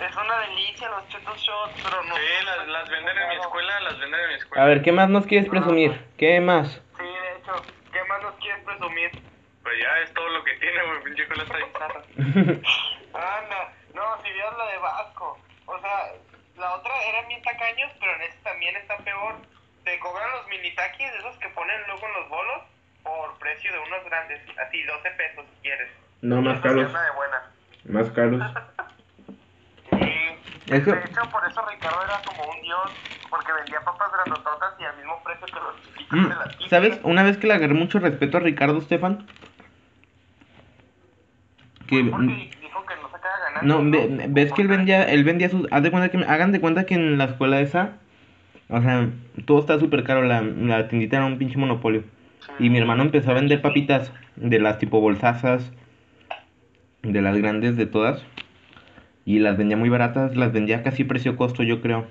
Es una delicia los chetos shots, pero no. Sí, las, las venden en mi escuela, las venden en mi escuela. A ver, ¿qué más nos quieres presumir? ¿Qué más? Sí, de hecho, ¿qué más nos quieres presumir? Pues ya es todo lo que tiene, güey. Pinche escuela está. Anda, no, si vieras la de Vasco. O sea, la otra eran bien tacaños, pero en este también está peor. Te cobran los mini taquis, esos que ponen luego en los bolos, por precio de unos grandes. Así, 12 pesos si quieres. No, más caros. es una de buena. Más caros. Sí. Es que- De hecho, por eso Ricardo era como un dios, porque vendía papas grandototas y al mismo precio que los chiquitos Mm, de la tienda. ¿Sabes? Una vez que le agarré mucho respeto a Ricardo Estefan. Que. Dijo que no sacaba ganancias. No, ve- ves que él vendía, él vendía sus, haz de cuenta que, hagan de cuenta que en la escuela esa, o sea, todo está súper caro, la, la tiendita era un pinche monopolio. Y mi hermano empezó a vender papitas de las tipo bolsazas, de las grandes de todas, y las vendía muy baratas, las vendía casi precio costo yo creo.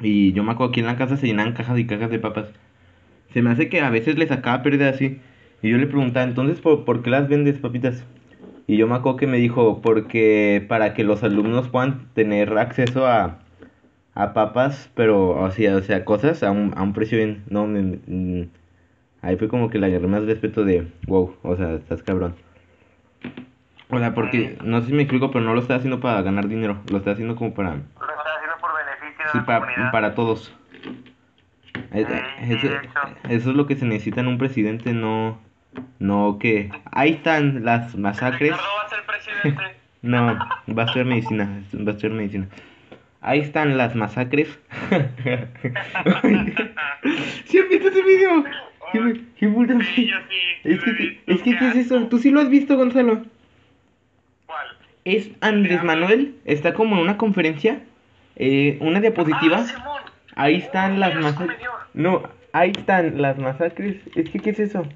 Y yo me acuerdo que en la casa se llenaban cajas y cajas de papas. Se me hace que a veces le sacaba pérdida así. Y yo le preguntaba, entonces, ¿por, por qué las vendes papitas? Y yo me acuerdo que me dijo, porque para que los alumnos puedan tener acceso a, a papas, pero, o sea, o sea, cosas a un, a un precio bien, no, me- mm, ahí fue como que le agarré más respeto de, wow, o sea, estás cabrón. O sea, porque, no sé si me explico, pero no lo está haciendo para ganar dinero, lo está haciendo como para, Lo está haciendo por beneficio de sí, la para, comunidad. para todos. Es- Sí, eso, sí, eso es lo que se necesita en un presidente, no, no que, ahí están las masacres. Ricardo va a ser presidente. No, va a estudiar medicina, va a estudiar medicina. Ahí están las masacres. ¿Sí has visto ese video? ¿Qué, qué puta- Sí, yo sí. Es que, visto, es que, ¿qué es eso? ¿Tú sí lo has visto, Gonzalo? ¿Cuál? Es Andrés Manuel, está como en una conferencia, eh, una diapositiva. Ah, Simón. Ahí están Oh, las masacres. No, ahí están las masacres. Es que, ¿qué es eso?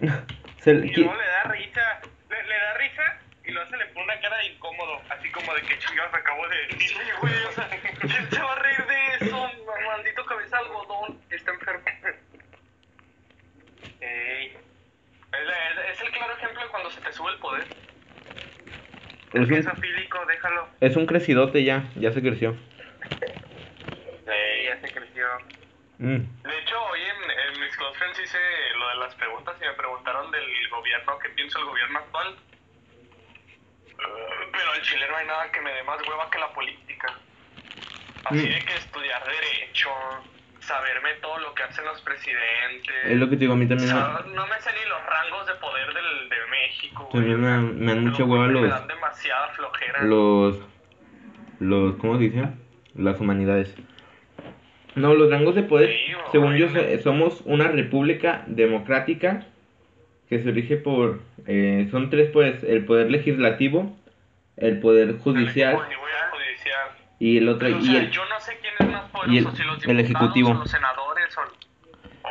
Se- Y ¿qué- luego le da risa, le, le da risa y luego se le pone una cara de incómodo, así como de que chingados acabo de decir. Sí, güey, o sea, ¿quién se va a reír de eso? Maldito cabeza algodón, está enfermo. Ey. Es, la- es el claro ejemplo de cuando se te sube el poder. Es Es un, afílico, déjalo. es un crecidote ya, ya se creció. Ey, ya se creció. Mm. De hecho, hoy en, en mis close friends hice lo de las preguntas y me preguntaron del gobierno, qué piensa el gobierno actual. Uh, pero al chile no hay nada que me dé más hueva que la política. Así Mm. de que estudiar derecho, saberme todo lo que hacen los presidentes. Es lo que te digo, a mí también me, No me sé ni los rangos de poder del, de México. también me, dan- me dan mucha hueva Me los, dan demasiada flojera. los, los, ¿cómo se dice? Las humanidades. No, los rangos de poder, según yo, somos una república democrática que se rige por, eh, son tres poderes, el poder legislativo, el poder judicial y el otro, O y sea, el, yo no sé quién es más y el- poderoso, si los el ejecutivo. o los senadores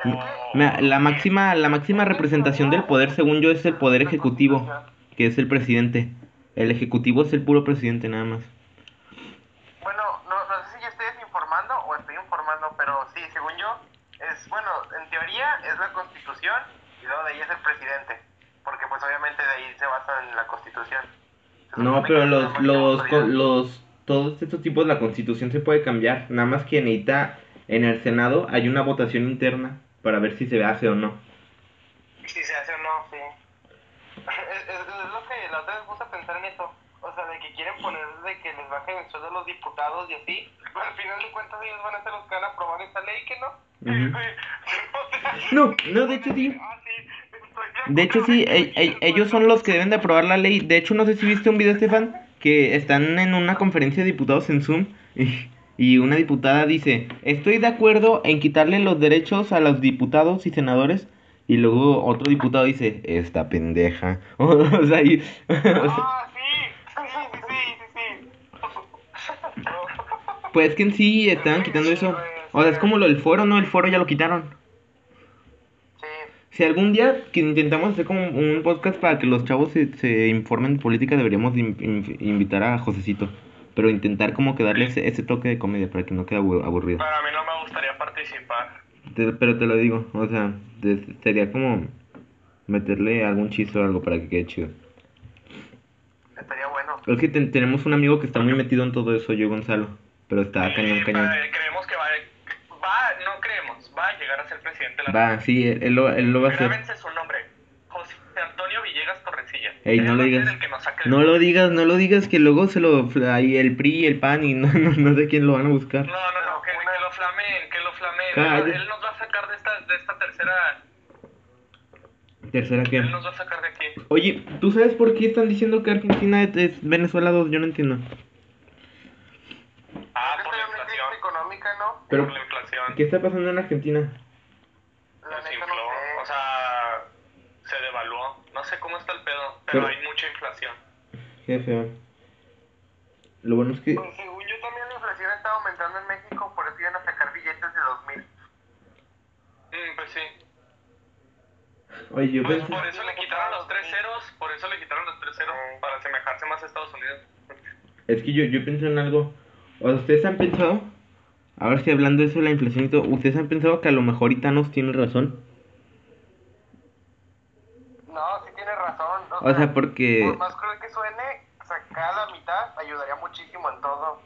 o... la máxima, la máxima representación del poder, según yo, es el poder ejecutivo, que es el presidente. El ejecutivo es el puro presidente nada más. Bueno, no, no sé si yo estoy desinformando o estoy informando, pero sí, según yo, es, bueno, en teoría es la constitución y luego de ahí es el presidente, porque pues obviamente de ahí se basa en la constitución. Se No, pero los, los, los, todos estos tipos, la constitución se puede cambiar. Nada más que necesita, en el Senado hay una votación interna para ver si se hace o no. Si se hace o no, sí. Es, es- es lo que la otra vez puse a pensar en eso. O sea, de que quieren poner de que les bajen el sueldo a los diputados y así. Pero al final de cuentas ellos van a ser los que van a aprobar esta ley, que no. No, no, de hecho sí. Ah, de hecho sí, e- e- ellos son los que deben de aprobar la ley. De hecho, no sé si viste un video, Estefan, que están en una conferencia de diputados en Zoom y, y una diputada dice, estoy de acuerdo en quitarle los derechos a los diputados y senadores. Y luego otro diputado dice, esta pendeja. o sea, y- o sea, Ah, sí, sí, sí, sí, sí, sí. Pues es que en sí estaban quitando eso. O sea, es como lo del foro, ¿no? El foro ya lo quitaron. Sí, Si algún día que intentamos hacer como un podcast para que los chavos se, se informen de política, deberíamos de in- in- invitar a Josecito. Pero intentar como que darle ese, ese toque de comedia para que no quede abu- aburrido. Para mí no me gustaría participar. Te- pero te lo digo, o sea, sería como meterle algún chiste o algo para que quede chido. estaría bueno. Es que ten- tenemos un amigo que está muy metido en todo eso, yo Gonzalo. Pero está cañón, cañón. pa- creemos que va, va, no creemos, va a llegar a ser presidente de la Va, sí, él, él lo, él lo va a hacer. Su nombre, José Antonio Villegas Torrecilla. Ey, no ser digas. No lo digas, no lo digas que luego se lo ahí el PRI el PAN y no, no, no sé quién lo van a buscar. No, no, no, que, que lo flameen, que lo flameen. Calla. Él nos va a sacar de esta, de esta tercera, Tercera que. él nos va a sacar de aquí. Oye, ¿tú sabes por qué están diciendo que Argentina es, es Venezuela 2? Yo no entiendo. Ah, Creo por que la está en una crisis inflación. económica, ¿no? Pero- por la inflación. ¿Qué está pasando en Argentina? La infló, no o sea, se devaluó. No sé cómo está el pedo, pero Pero- hay mucha inflación. Qué feo. Lo bueno es que. Pues según yo también la inflación está aumentando en México, por eso iban a sacar billetes de 2000. Mm, pues sí. Oye, yo Pues pensé. por eso le quitaron los tres ceros, por eso le quitaron los tres ceros, para asemejarse más a Estados Unidos. Es que yo, yo pensé en algo. O sea, ¿Ustedes han pensado? A ver si hablando de eso de la inflación y todo, ¿ustedes han pensado que a lo mejor Itanos tiene razón? No, sí tienes razón. O sea, porque. Por más cruel que suene, sacar la mitad ayudaría muchísimo en todo.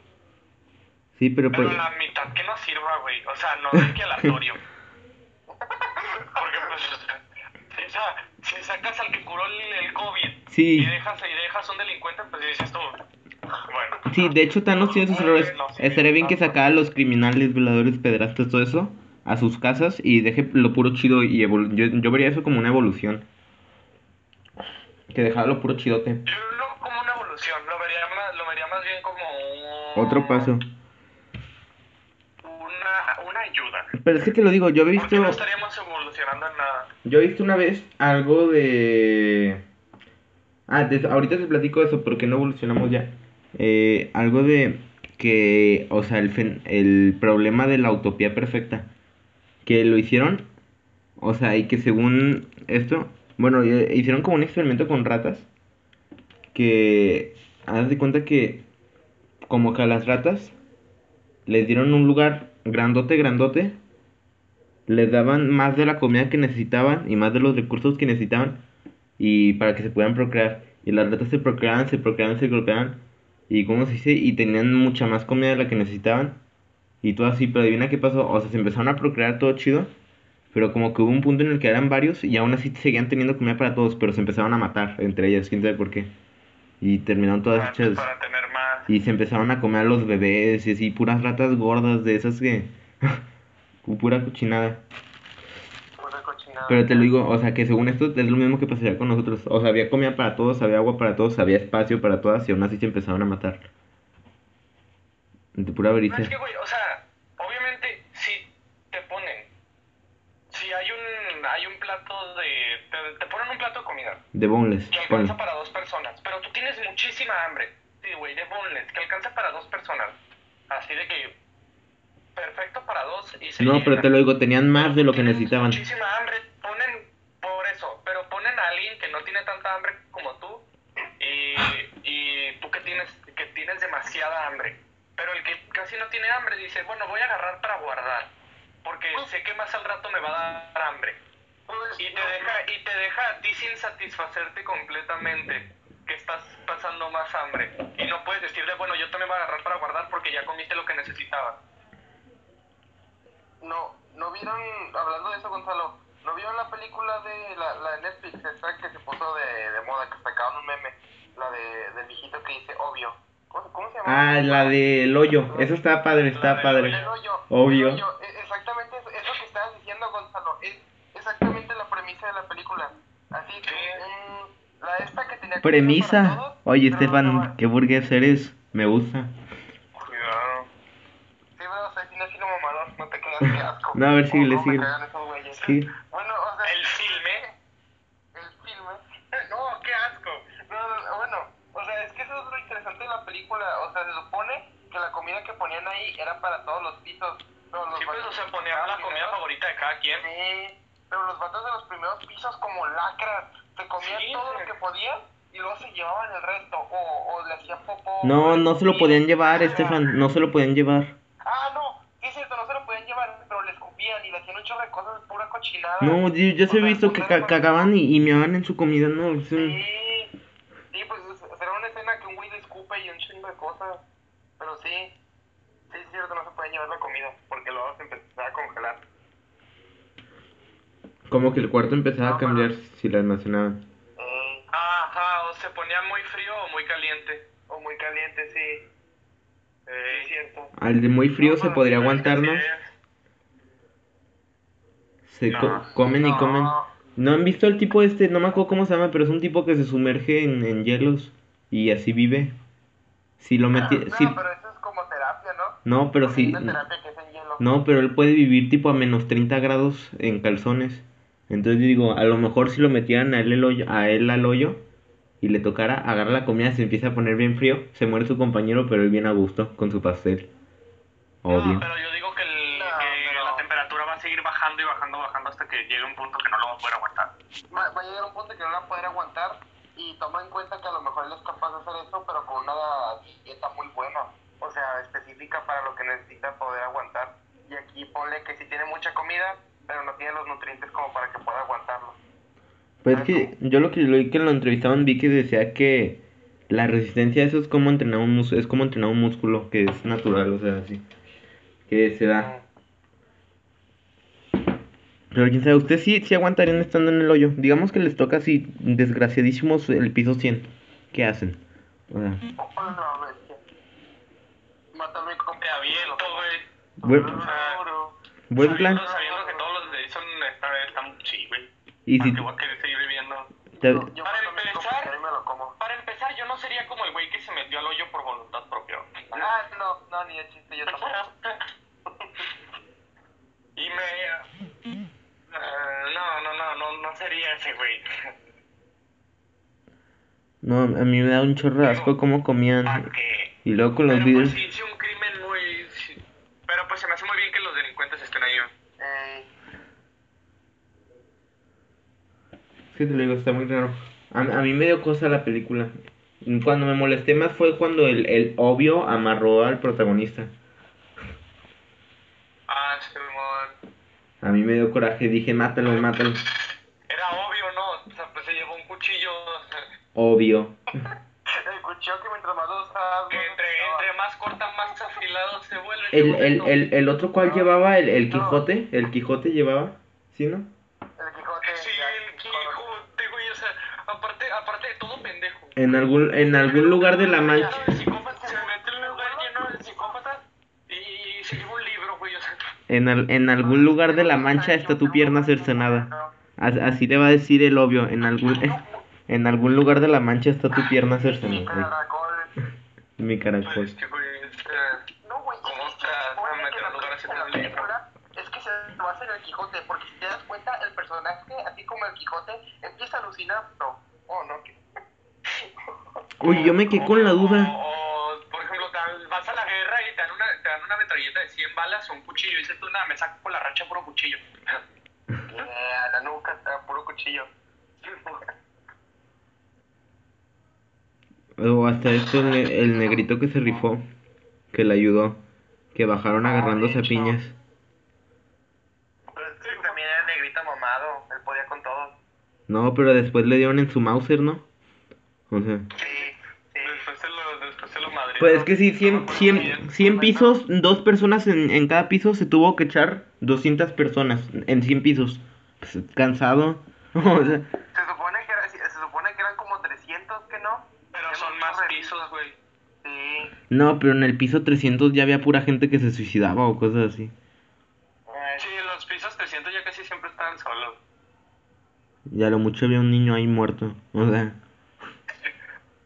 Sí, pero Pero pues... la mitad que nos sirva, güey. O sea, no de que aleatorio. Porque, pues, si, sa- si sacas al que curó el, el COVID Sí. y, dejas, y dejas un delincuente, pues dices tú, bueno. Sí, de hecho Thanos tiene sus errores. Estaría bien que sacara a los criminales, violadores, pedrastas, todo eso a sus casas y deje lo puro chido y evolu yo, yo vería eso como una evolución. Que dejara lo puro chidote. Yo no como una evolución, lo vería más, lo vería más bien como un- Otro paso. Una, una ayuda. Pero es que te lo digo, yo he Porque no visto estaríamos evolucionando en nada. yo he visto una vez algo de Ah, de- ahorita te platico eso porque no evolucionamos ya. Eh, algo de que, o sea, el, fen- el problema de la utopía perfecta. Que lo hicieron, o sea, y que según esto, bueno, eh, hicieron como un experimento con ratas. Que, haz de cuenta que, como que a las ratas les dieron un lugar grandote, grandote. Les daban más de la comida que necesitaban y más de los recursos que necesitaban y para que se puedan procrear. Y las ratas se procreaban, se procreaban, se procreaban. Y cómo se dice, y tenían mucha más comida de la que necesitaban. Y todo así, pero adivina qué pasó. O sea, se empezaron a procrear todo chido. Pero como que hubo un punto en el que eran varios y aún así seguían teniendo comida para todos, pero se empezaron a matar entre ellas, quién sabe por qué. Y terminaron todas Para, hechas. para tener más. Y se empezaron a comer a los bebés y así, puras ratas gordas de esas que. pura cochinada. Pero te lo digo, o sea, que según esto es lo mismo que pasaría con nosotros. O sea, había comida para todos, había agua para todos, había espacio para todas y aún así se empezaron a matar. De pura No, avaricia. es que, güey, o sea, obviamente, si te ponen, si hay un, hay un plato de, te, te ponen un plato de comida De boneless, que ponle. alcanza para dos personas, pero tú tienes muchísima hambre, sí, güey, de boneless, que alcanza para dos personas, así de que, perfecto para dos y se No, pero llena. te lo digo, tenían más de lo que necesitaban. Muchísima hambre, ponen por eso, pero ponen a alguien que no tiene tanta hambre como tú y, y tú que tienes, que tienes demasiada hambre. Pero el que casi no tiene hambre dice, bueno, voy a agarrar para guardar, porque sé que más al rato me va a dar hambre. Pues, Y te deja, y te deja a ti sin satisfacerte completamente, que estás pasando más hambre. Y no puedes decirle, bueno, yo también voy a agarrar para guardar porque ya comiste lo que necesitabas. No, no vieron, hablando de eso, Gonzalo, ¿no vieron la película de la, la de Netflix, esta que se puso de, de moda, que sacaban un meme, la de, del viejito que dice obvio? ¿Cómo, cómo se llama? Ah, la del hoyo. Eso está padre, está del padre. El hoyo. Obvio. el hoyo. E- Exactamente eso, eso que estabas diciendo, Gonzalo, es exactamente la premisa de la película. Así que, mm, la esta que tenía que Premisa. todos, Oye, no Estefan, qué burgués eres. Me gusta. Cuidado. Sí, pero o sea, si no sido mamador, no te creas que asco. No, a ver, síguele, ¿Cómo me síguele. cagan esos güeyes? Sí. Sea, El filme. el filme. No, qué asco. No, no, no, bueno, o sea, es que eso es lo interesante de la película. O sea, se supone que la comida que ponían ahí era para todos los pisos. Pero los Sí, pues, o sea, de ponían los la comida primeros- favorita de cada quien. Sí, pero los vatos de los primeros pisos como lacras. Se comían Sí, todo sí. lo que podían y luego se llevaban el resto. O, o le hacían popó. No, no se lo podían llevar, Estefan. No se lo podían llevar. Ah, no, sí es cierto, no se lo podían llevar, pero le escupían y le hacían un chorro de cosas, pura cochinada. No, yo, yo sí he visto que ca- cagaban y, y meaban en su comida, no. un- Sí, sí, pues es- será una escena que un güey le escupe y un chingo de cosas. Pero sí, sí es cierto, no se pueden llevar la comida porque luego se empezaba a congelar. Como que el cuarto empezaba a No, pero- cambiar si la almacenaban. Eh, Ajá, o se ponía muy frío o muy caliente. o muy caliente, sí. Sí, es cierto. Al de muy frío No, se podría sí, aguantar, ¿no? Sí. Se No, co- comen y no. comen. ¿No han visto el tipo este? No me acuerdo cómo se llama, pero es un tipo que se sumerge en, en hielos y así vive. Si lo metí... No, si- pero eso es como terapia, ¿no? No, pero hielo. No, pero él puede vivir tipo a menos 30 grados en calzones. Entonces yo digo, a lo mejor si lo metieran a él, el hoyo, a él al hoyo y le tocara agarrar la comida, se empieza a poner bien frío, se muere su compañero, pero él bien a gusto con su pastel. Obvio. No, pero yo digo seguir bajando y bajando, bajando hasta que llegue un punto que no lo va a poder aguantar. Va, va a llegar un punto que no la va a poder aguantar y toma en cuenta que a lo mejor él es capaz de hacer eso, pero con una dieta muy buena, o sea, específica para lo que necesita poder aguantar. Y aquí ponle que si tiene mucha comida, pero no tiene los nutrientes como para que pueda aguantarlo. Pues es que yo lo que lo vi que lo entrevistaban vi que decía que La resistencia, eso es como entrenar un músculo, es como entrenar un músculo que es natural, o sea, así. Que se da. Pero quién sabe, ¿ustedes sí, sí aguantarían estando en el hoyo? Digamos que les toca así, desgraciadísimos, el piso 100. ¿Qué hacen? O sea. Mátame con Te aviento, güey. buen, O sea, buen plan. Sabiendo, sabiendo que todos los de Jason están, están sí, güey. Y si ¿Para qué voy a querer seguir viviendo? te- Yo, yo Para empezar- me lo como. Para empezar, yo no sería como el güey que se metió al hoyo por voluntad propia. Ah, no, no, ni de chiste, yo tampoco. y me... Ah, no, no, no, ese güey. A mí me da un chorro de asco cómo ¿Para comían. Y luego con los Pero videos. pues sí, sí, un crimen muy... sí. Pero pues se me hace muy bien que los delincuentes estén ahí. Eh, Sí, te lo digo, está muy raro. A, a mí me dio cosa la película. Cuando me molesté más fue cuando el, el obvio amarró al protagonista. Ah, Simón. A mí me dio coraje, dije, mátalo, mátalo. Era obvio, ¿no? O sea, pues se llevó un cuchillo. o sea, Obvio. el cuchillo que mientras más lo usas, que entre, entre más corta, más afilado se vuelve. El, el, el, el otro cual llevaba, el, el Quijote, el Quijote llevaba, ¿sí, no? El Quijote. Sí, ya, el Quijote, güey, o sea, aparte, aparte de todo pendejo. En algún, en algún lugar de la mancha. El psicópata se mete en un lugar lleno de psicópatas y se lleva un libro, güey, o sea. En, al- en algún lugar de la mancha está tu pierna cercenada. As- Así le va a decir el obvio, en algún, en algún lugar de la mancha está tu pierna Mi cercenada. caracol. Mi Pues caracol. es que, güey, o sea, No, güey, ¿Cómo es que la- película Es que se basa en el Quijote, porque si te das cuenta, el personaje, así como el Quijote, empieza a alucinar, no, oh, no, que... Uy, yo me quedé con la duda. O, o, por ejemplo, vas a la guerra y te dan una, te dan una metralleta de 100 balas o un cuchillo. Y dices tú, nada, me saco por la racha puro cuchillo. Yeah, la nuca está puro cuchillo. O hasta esto el, ne- el negrito que se rifó, que le ayudó, que bajaron agarrándose a piñas. Pero es que también era negrito mamado, él podía con todo. No, pero después le dieron en su Mauser, ¿no? O sea. Sí, sí. Después se lo, después se lo madre. Pues es que sí, 100, 100, 100 pisos, dos personas en, en cada piso se tuvo que echar 200 personas en 100 pisos. Pues, cansado. O sea, Se supone que, era, se supone que eran como 300, ¿que no? Pero Que güey. Sí. no, pero en el piso 300 ya había pura gente que se suicidaba o cosas así. Sí, los pisos 300 ya casi siempre estaban solos. Y a lo mucho había un niño ahí muerto. O sea,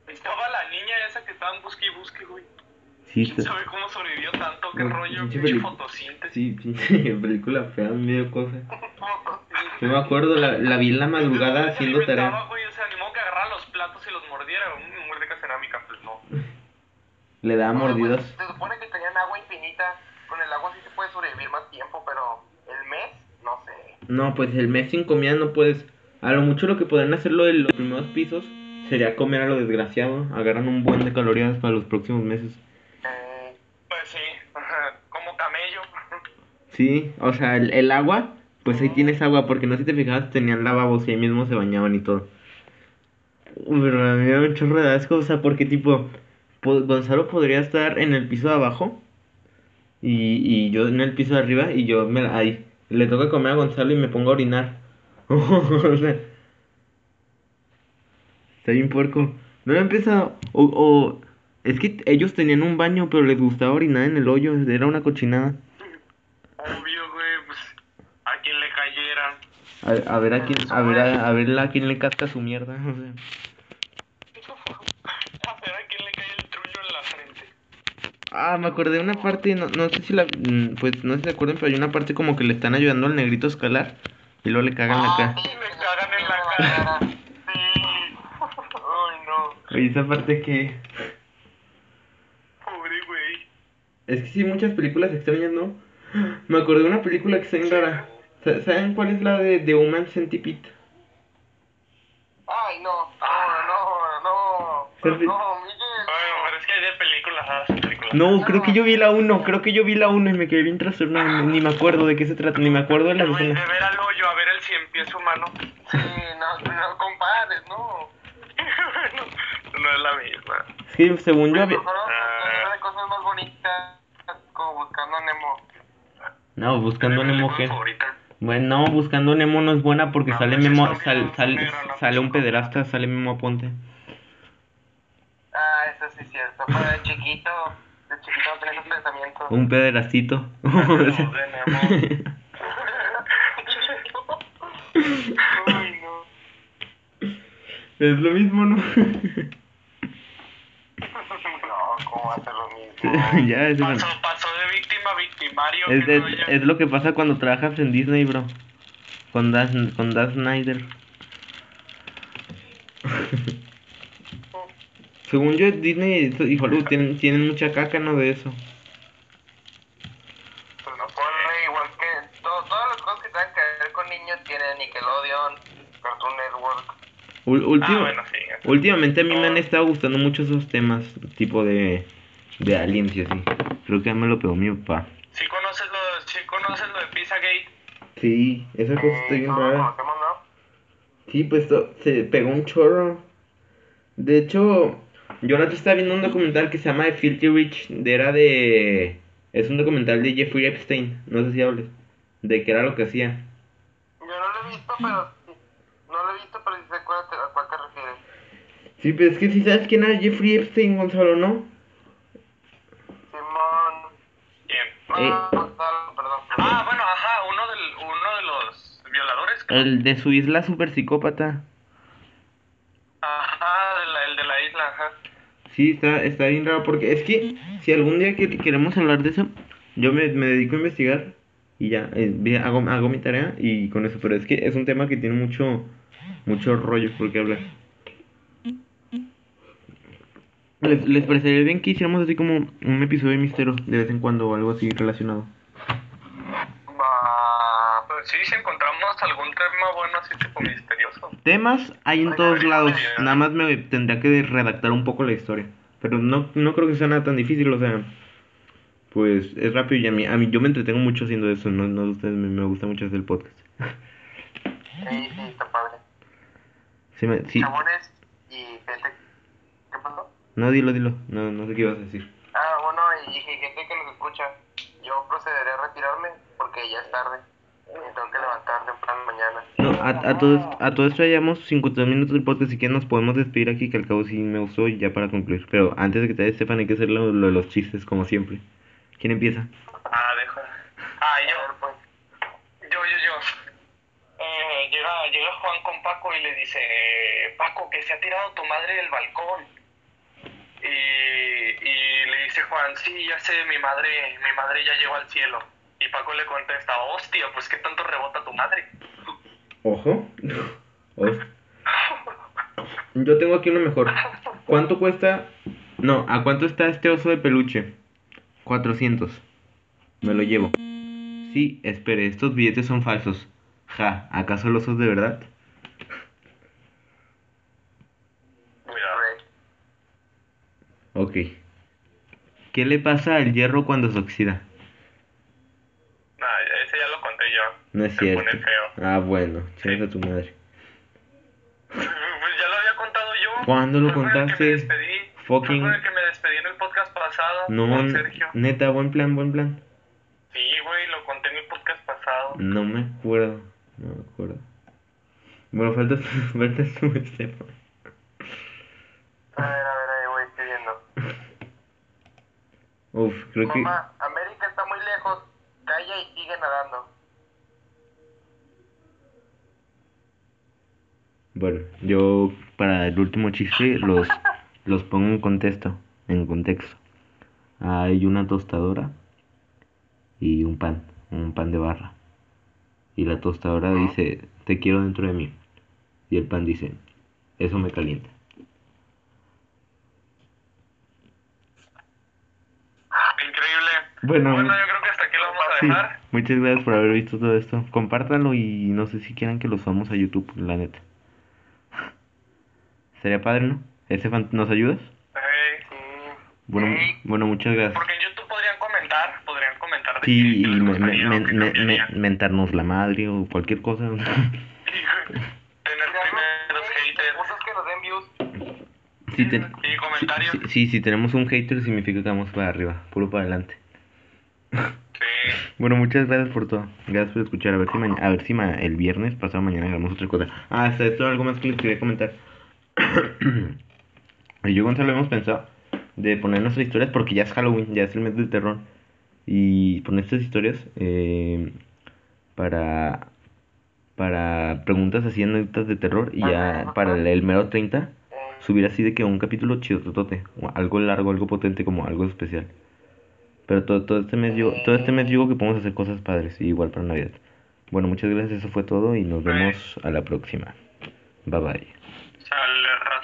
Estaba la niña esa que estaba en busque y busque, güey. sí, ¿Quién se- sabe cómo sobrevivió tanto? ¿Qué No, rollo? pinche fotosíntesis. sí, pinche película fea, me dio cosa. Yo me acuerdo, la, la vi en la madrugada Se haciendo tarea. güey, o sea, ni modo que agarrara los platos y los mordiera. Un muerde cerámica, pues no. Le daba Oye, pues, mordidas. Se supone que tenían agua infinita. Con el agua sí se puede sobrevivir más tiempo, pero el mes, no sé. No, pues el mes sin comida no puedes. A lo mucho lo que podrían hacerlo en los primeros pisos sería comer a lo desgraciado. Agarran un buen de calorías para los próximos meses. Eh, Pues sí, como camello. Sí, o sea, el, el agua, pues ahí tienes agua, porque no sé si te fijabas, tenían lavabos y ahí mismo se bañaban y todo. Pero a mí me da un chorro de asco, o sea, porque tipo, po- Gonzalo podría estar en el piso de abajo y, y yo en el piso de arriba y yo me, ahí le toca comer a Gonzalo y me pongo a orinar. o sea, está bien puerco. No lo he empezado, o, o, es que ellos tenían un baño, pero les gustaba orinar en el hoyo, era una cochinada. Obvio, güey, pues a quien le cayera. A, a ver a quién, a ver a, a ver a quién le casca su mierda, o sea. Ah, me acordé de una parte, no, no sé si la, mm, pues no sé si se acuerdan, pero hay una parte como que le están ayudando al negrito a escalar y luego le cagan la cara. Y me cagan en la cara. Sí. Ay, no. Oye, esa parte que... Pobre güey. Es que sí, muchas películas extrañas, ¿no? Me acordé de una película que está bien rara. Sa- ¿Saben cuál es la de The Human Centipede? Ay, no, no, no, no. No, No, creo que yo vi la 1, creo que yo vi la 1 y me quedé bien trastornado, ni me acuerdo de qué se trata, ni me acuerdo de las Güey, de ver al hoyo a ver el cien pies humano. Sí, no, no compares, no. no, no es la la misma. Sí, según yo había... Mejor de cosas más bonitas, como buscando a Nemo. No, buscando Nemo. Bueno, no, buscando Nemo no es buena porque No, sale pues Memo, sal- sal- no, sale un pederasta, sale Memo Aponte. Ah, eso sí es cierto. Pero de chiquito, chiquito no tenía esos pensamientos. Un pederastito. Uy, no. es lo mismo, ¿no? No, ¿cómo va a ser lo mismo? ya, es, Pasó, pasó de víctima a victimario. es, qué es- rollo. es lo que pasa cuando trabajas en Disney, bro. Con Dan, con Dan Snyder. Según yo, Disney y Hollywood tienen, tienen mucha caca, ¿no? De eso. Pues no ponle igual que todo- todas las cosas que tengan que ver con niños tienen Nickelodeon, Cartoon Network. Ul- último- Ah, bueno, sí. Últimamente a mí me han estado gustando mucho esos temas, tipo de, de aliens y así. Creo que ya me lo pegó mi papá. Sí conoces lo, sí conoces lo de Pizzagate. Sí, esa cosa está bien rara. conocemos, ¿no? Sí, pues to- se pegó un chorro. De hecho, yo la otra estaba viendo un documental que se llama The Filthy Rich. De, era de. Es un documental de Jeffrey Epstein. No sé si hables. De qué era lo que hacía. Yo no lo he visto, pero sí. No lo he visto, pero sí sé a cuál te, a cuál te refieres. Sí, pero es que si sabes quién era Jeffrey Epstein, Gonzalo, ¿no? Simón. ¿Quién? Eh. Ah, Gonzalo, perdón. Ah, bueno, ajá, uno, del, uno de los violadores. creo. El de su isla super psicópata. Ajá, de la- el de la isla, ajá. Sí, está, está bien raro porque es que si algún día que- queremos hablar de eso, yo me, me dedico a investigar y ya, eh, hago, hago mi tarea y con eso, pero es que es un tema que tiene mucho, mucho rollo por qué hablar. ¿Les, les parecería bien que hiciéramos así como un episodio de misterio de vez en cuando o algo así relacionado? Pues sí, si encontramos algún tema bueno así tipo misterioso. Temas hay en todos lados, nada más me tendría que redactar un poco la historia, pero no, no creo que sea nada tan difícil, o sea, pues es rápido y a mí, a mí yo me entretengo mucho haciendo eso, no, no ustedes, me, me gusta mucho hacer el podcast. Sí, sí, está padre. Sí, me- sí, Chabones y gente. ¿Qué pasó? no, dilo, dilo, no, no sé qué ibas a decir. Ah, bueno, y, y gente que nos escucha. Yo procederé a retirarme porque ya es tarde. Tengo que levantar temprano mañana. No, a, a, todo, esto- a todo esto ya llevamos 52 minutos del podcast, así que nos podemos despedir aquí, que al cabo sí me gustó y ya para concluir. Pero antes de que te vayas, Stefan, hay que hacer lo, lo de los chistes, como siempre. ¿Quién empieza? Ah, dejo. Ah, yo, pues. yo, yo, yo. Eh, llega, llega Juan con Paco y le dice, Paco, que se ha tirado tu madre del balcón. Y, y le dice Juan, sí, ya sé, mi madre, mi madre ya llegó al cielo. Y Paco le contesta, hostia, pues qué tanto rebota tu madre. Ojo. Os- Yo tengo aquí uno mejor. ¿Cuánto cuesta? No, ¿a cuánto está este oso de peluche? 400. Me lo llevo. Sí, espere, estos billetes son falsos. Ja, ¿acaso los osos de verdad? Ok. ¿Qué le pasa al hierro cuando se oxida? Nah, ese ya lo conté yo. No es Se cierto. pone feo. Ah, bueno, chingas a tu madre. Pues ya lo había contado yo. ¿Cuándo lo Fue con el que contaste? me despedí. Fucking- Fue con el que me despedí en el podcast pasado. No, Con Sergio. neta, buen plan, buen plan. Sí, güey, lo conté en el podcast pasado. No me acuerdo. No me acuerdo. Bueno, falta, falta tú, Estefan. A ver, a ver, ahí voy escribiendo. Uf, creo que. Mamá, América está muy lejos. Calla y sigue nadando. Bueno, yo para el último chiste los, los pongo en contexto. En contexto. Hay una tostadora y un pan, un pan de barra. Y la tostadora dice, te quiero dentro de mí. Y el pan dice, eso me calienta. Increíble. Bueno, Bueno, yo creo que hasta aquí lo vamos a sí, dejar. muchas gracias por haber visto todo esto. Compártanlo y no sé si quieran que lo subamos a YouTube, la neta. Sería padre, ¿no? Estefan, ¿nos ayudas? Sí. Bueno, Sí. bueno, muchas gracias. porque en YouTube podrían comentar, podrían comentar. de Sí, y me- me- me- mentarnos la madre o cualquier cosa. Tener primeros haters. Cosas que nos den views. Si, te- Y comentarios. si, si, si tenemos un hater significa que vamos para arriba, puro para adelante. Sí. Bueno, muchas gracias por todo. Gracias por escuchar. A ver si, maña- a ver si ma- el viernes, pasado mañana, hagamos otra cosa. Ah, hasta esto, algo más que les quería comentar. yo y Gonzalo hemos pensado de poner nuestras historias porque ya es Halloween, ya es el mes del terror. Y poner estas historias eh, para para preguntas así anécdotas de terror y ya para el, el mero 30 subir así de que un capítulo chido totote, o algo largo, algo potente como algo especial. Pero todo, todo este mes yo todo este mes digo que podemos hacer cosas padres igual para Navidad. Bueno, muchas gracias, eso fue todo y nos vemos a la próxima. Bye bye al